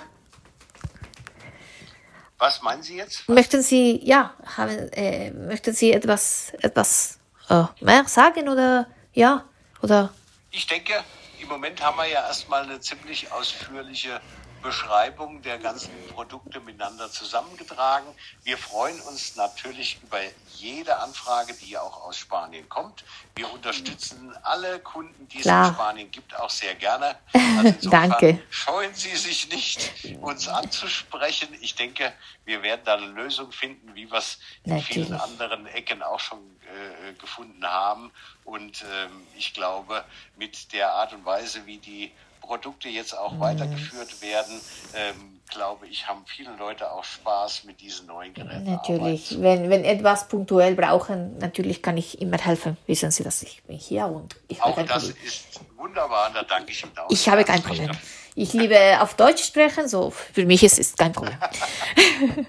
Speaker 2: Was meinen Sie jetzt?
Speaker 1: Was? Möchten Sie, ja, haben, äh, möchten Sie etwas, etwas äh, mehr sagen oder ja? Oder?
Speaker 2: Ich denke, im Moment haben wir ja erstmal eine ziemlich ausführliche Beschreibung der ganzen Produkte miteinander zusammengetragen. Wir freuen uns natürlich über jede Anfrage, die auch aus Spanien kommt. Wir unterstützen alle Kunden, die Klar. es in Spanien gibt, auch sehr gerne.
Speaker 1: Also Danke.
Speaker 2: Scheuen Sie sich nicht, uns anzusprechen. Ich denke, wir werden da eine Lösung finden, wie wir es in natürlich. vielen anderen Ecken auch schon äh, gefunden haben. Und ähm, ich glaube, mit der Art und Weise, wie die Produkte jetzt auch mhm. weitergeführt werden, ähm, glaube ich, haben viele Leute auch Spaß mit diesen neuen Geräten.
Speaker 1: Natürlich, wenn, wenn etwas punktuell brauchen, natürlich kann ich immer helfen. Wissen Sie, dass ich bin hier und ich
Speaker 2: habe kein das Problem. ist wunderbar, da danke ich Ihnen auch.
Speaker 1: Ich habe kein Problem. Ich liebe auf Deutsch sprechen, so für mich ist es kein Problem.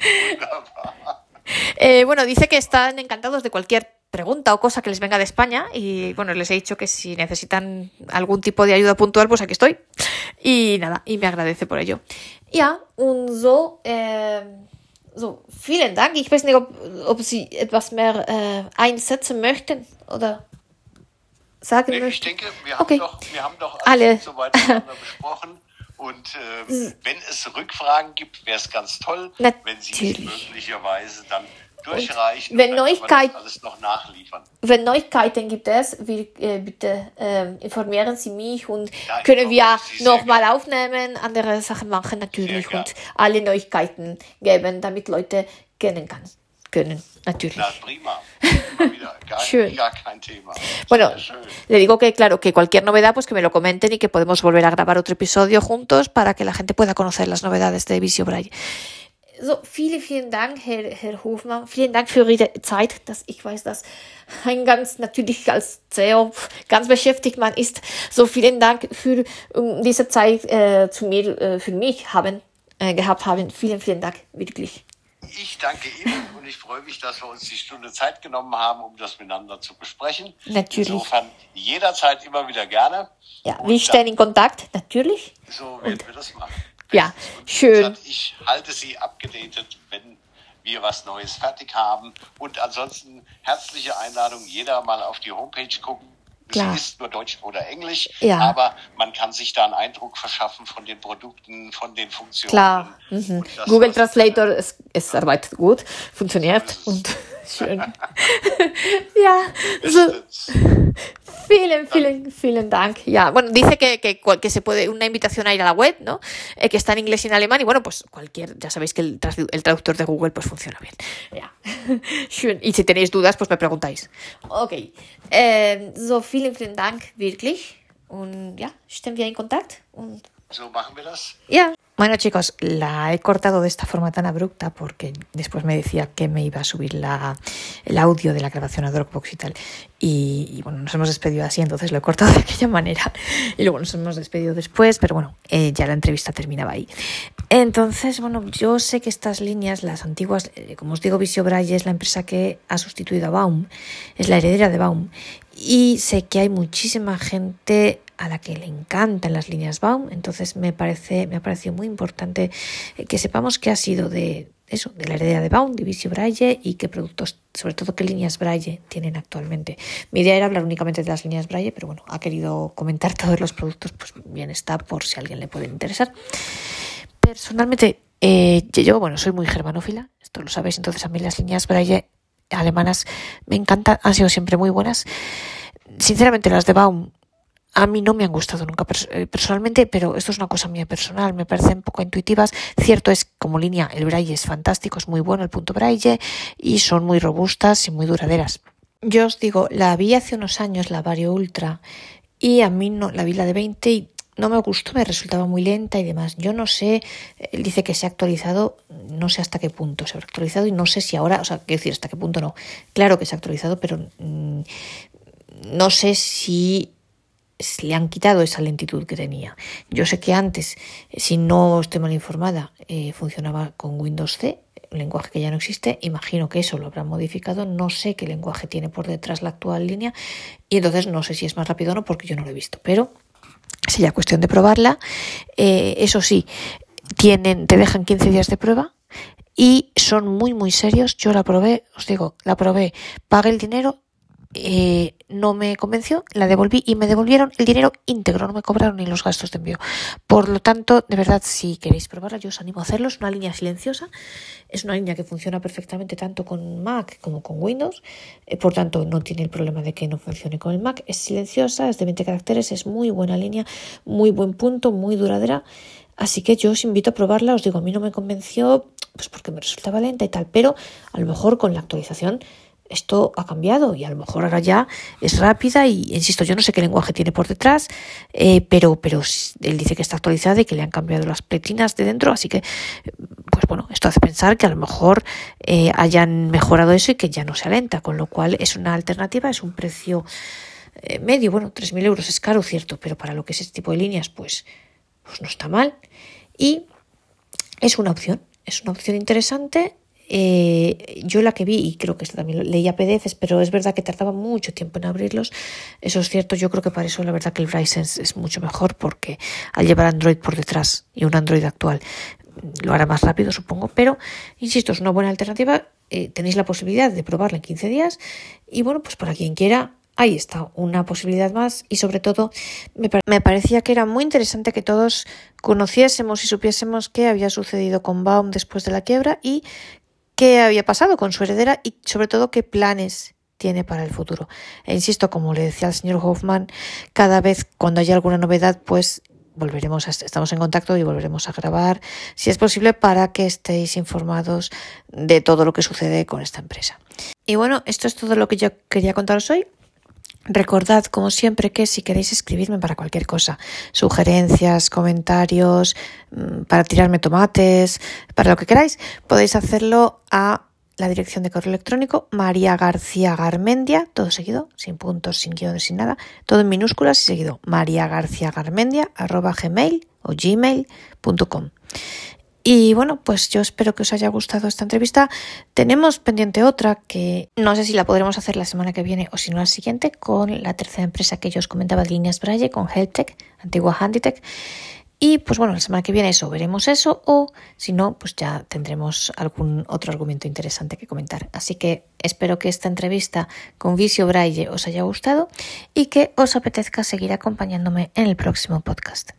Speaker 1: wunderbar. Eh, bueno, dice que están encantados de cualquier pregunta o cosa que les venga de España y bueno, les he dicho que si necesitan algún tipo de ayuda puntual, pues aquí estoy. Y nada, y me agradece por ello. Ja, und so, äh, so, vielen Dank. Ich weiß nicht, ob, ob Sie etwas mehr äh, einsetzen möchten oder sagen nee, möchten.
Speaker 2: Ich denke, wir haben, okay. doch, wir haben doch Alle. soweit besprochen. Und äh, wenn es Rückfragen gibt, wäre es ganz toll, Natürlich. wenn Sie möglicherweise dann durchreichen.
Speaker 1: wenn, Neuigkeit, alles noch nachliefern. wenn Neuigkeiten gibt es, wir, äh, bitte äh, informieren Sie mich und ja, können wir nochmal aufnehmen, andere Sachen machen natürlich und alle Neuigkeiten geben, damit Leute kennen kann, können. Natürlich.
Speaker 2: Na, prima. Gar, schön. Gar kein tema.
Speaker 1: Bueno, le digo que, claro, que cualquier novedad, pues que me lo comenten y que podemos volver a grabar otro episodio juntos para que la gente pueda conocer las novedades de Visio Braille. So, vielen, vielen Dank, Herr, Herr Hofmann. Vielen Dank für Ihre Zeit, dass ich weiß, dass ein ganz natürlich als CEO ganz beschäftigt man ist. So, vielen Dank für um, diese Zeit äh, zu mir, äh, für mich haben, äh, gehabt haben. Vielen, vielen Dank, wirklich.
Speaker 2: Ich danke Ihnen und ich freue mich, dass wir uns die Stunde Zeit genommen haben, um das miteinander zu besprechen.
Speaker 1: Natürlich.
Speaker 2: Insofern jederzeit immer wieder gerne.
Speaker 1: Ja, wir stehen in Kontakt, natürlich.
Speaker 2: So werden und wir das machen.
Speaker 1: Ja, schön.
Speaker 2: Ich halte Sie abgedatet, wenn wir was Neues fertig haben. Und ansonsten herzliche Einladung, jeder mal auf die Homepage gucken. Klar. Sie ist nur Deutsch oder Englisch,
Speaker 1: ja.
Speaker 2: aber man kann sich da einen Eindruck verschaffen von den Produkten, von den Funktionen.
Speaker 1: Klar, mhm. Google Translator, es, es arbeitet gut, funktioniert und schön. ja, so, Vielen, vielen, vielen Dank. Ya, bueno, dice que, que, que, se puede, una invitación a ir a la web, ¿no? Eh, que está en inglés y en alemán, y bueno, pues cualquier, ya sabéis que el, el traductor de Google pues funciona bien. Ja. Schön. Y si tenéis dudas, pues me preguntáis. Ok. Eh, so, vielen, vielen Dank, wirklich. Und ja, stehen wir in Kontakt. Und
Speaker 2: so machen wir das.
Speaker 1: Ja. Bueno chicos, la he cortado de esta forma tan abrupta porque después me decía que me iba a subir la, el audio de la grabación a Dropbox y tal. Y, bueno, nos hemos despedido así, entonces lo he cortado de aquella manera. Y luego nos hemos despedido después, pero bueno, eh, ya la entrevista terminaba ahí. Entonces, bueno, yo sé que estas líneas, las antiguas, eh, como os digo, Visio Braille es la empresa que ha sustituido a Baum, es la heredera de Baum. Y sé que hay muchísima gente a la que le encantan las líneas Baum, entonces me parece, me ha parecido muy importante eh, que sepamos qué ha sido de eso, de la heredera de Baum, de Visio Braille y qué productos, sobre todo qué líneas Braille tienen actualmente. Mi idea era hablar únicamente de las líneas Braille, pero bueno, ha querido comentar todos los productos, pues bien está por si a alguien le puede interesar. Personalmente, eh, yo, bueno, soy muy germanófila, esto lo sabéis, entonces a mí las líneas Braille alemanas me encantan, han sido siempre muy buenas. Sinceramente, las de Baum a mí no me han gustado nunca eh, personalmente, pero esto es una cosa mía personal, me parecen poco intuitivas. Cierto es como línea, el braille es fantástico, es muy bueno el punto braille y son muy robustas y muy duraderas. Yo os digo, la vi hace unos años, la Vario Ultra, y a mí no, la vi la de 20 y no me gustó, me resultaba muy lenta y demás. Yo no sé, él dice que se ha actualizado, no sé hasta qué punto se ha actualizado y no sé si ahora, o sea, quiero decir, hasta qué punto no. Claro que se ha actualizado, pero mm, no sé si le han quitado esa lentitud que tenía. Yo sé que antes, si no estoy mal informada, eh, funcionaba con Windows C, un lenguaje que ya no existe. Imagino que eso lo habrán modificado. No sé qué lenguaje tiene por detrás la actual línea y entonces no sé si es más rápido o no porque yo no lo he visto. Pero sería cuestión de probarla. Eh, eso sí, tienen, te dejan 15 días de prueba y son muy muy serios. Yo la probé, os digo, la probé, pagué el dinero eh, no me convenció, la devolví y me devolvieron el dinero íntegro, no me cobraron ni los gastos de envío. Por lo tanto, de verdad, si queréis probarla, yo os animo a hacerlo. Es una línea silenciosa, es una línea que funciona perfectamente tanto con Mac como con Windows, eh, por tanto, no tiene el problema de que no funcione con el Mac. Es silenciosa, es de 20 caracteres, es muy buena línea, muy buen punto, muy duradera. Así que yo os invito a probarla. Os digo, a mí no me convenció, pues porque me resultaba lenta y tal, pero a lo mejor con la actualización esto ha cambiado y a lo mejor ahora ya es rápida y insisto, yo no sé qué lenguaje tiene por detrás, eh, pero, pero él dice que está actualizada y que le han cambiado las pletinas de dentro, así que pues bueno, esto hace pensar que a lo mejor eh, hayan mejorado eso y que ya no se alenta, con lo cual es una alternativa, es un precio eh, medio, bueno, 3.000 euros es caro, cierto, pero para lo que es este tipo de líneas, pues, pues no está mal. Y es una opción, es una opción interesante eh, yo la que vi, y creo que también leía PDFs, pero es verdad que tardaba mucho tiempo en abrirlos. Eso es cierto, yo creo que para eso la verdad que el Ryzen es mucho mejor porque al llevar Android por detrás y un Android actual lo hará más rápido, supongo, pero insisto, es una buena alternativa. Eh, tenéis la posibilidad de probarla en 15 días y bueno, pues para quien quiera ahí está, una posibilidad más y sobre todo me, me, parecía que era muy interesante que todos conociésemos y supiésemos qué había sucedido con Baum después de la quiebra y qué había pasado con su heredera y sobre todo qué planes tiene para el futuro. E insisto, como le decía al señor Hoffman, cada vez cuando haya alguna novedad, pues volveremos a, estamos en contacto y volveremos a grabar, si es posible, para que estéis informados de todo lo que sucede con esta empresa. Y bueno, esto es todo lo que yo quería contaros hoy. Recordad, como siempre, que si queréis escribirme para cualquier cosa, sugerencias, comentarios, mm, para tirarme tomates, para lo que queráis, podéis hacerlo a la dirección de correo electrónico María García Garmendia, todo seguido, sin puntos, sin guiones, sin nada, todo en minúsculas y seguido, María García Garmendia, o gmail.com. Y bueno, pues yo espero que os haya gustado esta entrevista. Tenemos pendiente otra que no sé si la podremos hacer la semana que viene o si no la siguiente con la tercera empresa que yo os comentaba de líneas Braille, con HelpTech, antigua Handytech. Y pues bueno, la semana que viene eso, veremos eso o si no, pues ya tendremos algún otro argumento interesante que comentar. Así que espero que esta entrevista con Visio Braille os haya gustado y que os apetezca seguir acompañándome en el próximo podcast.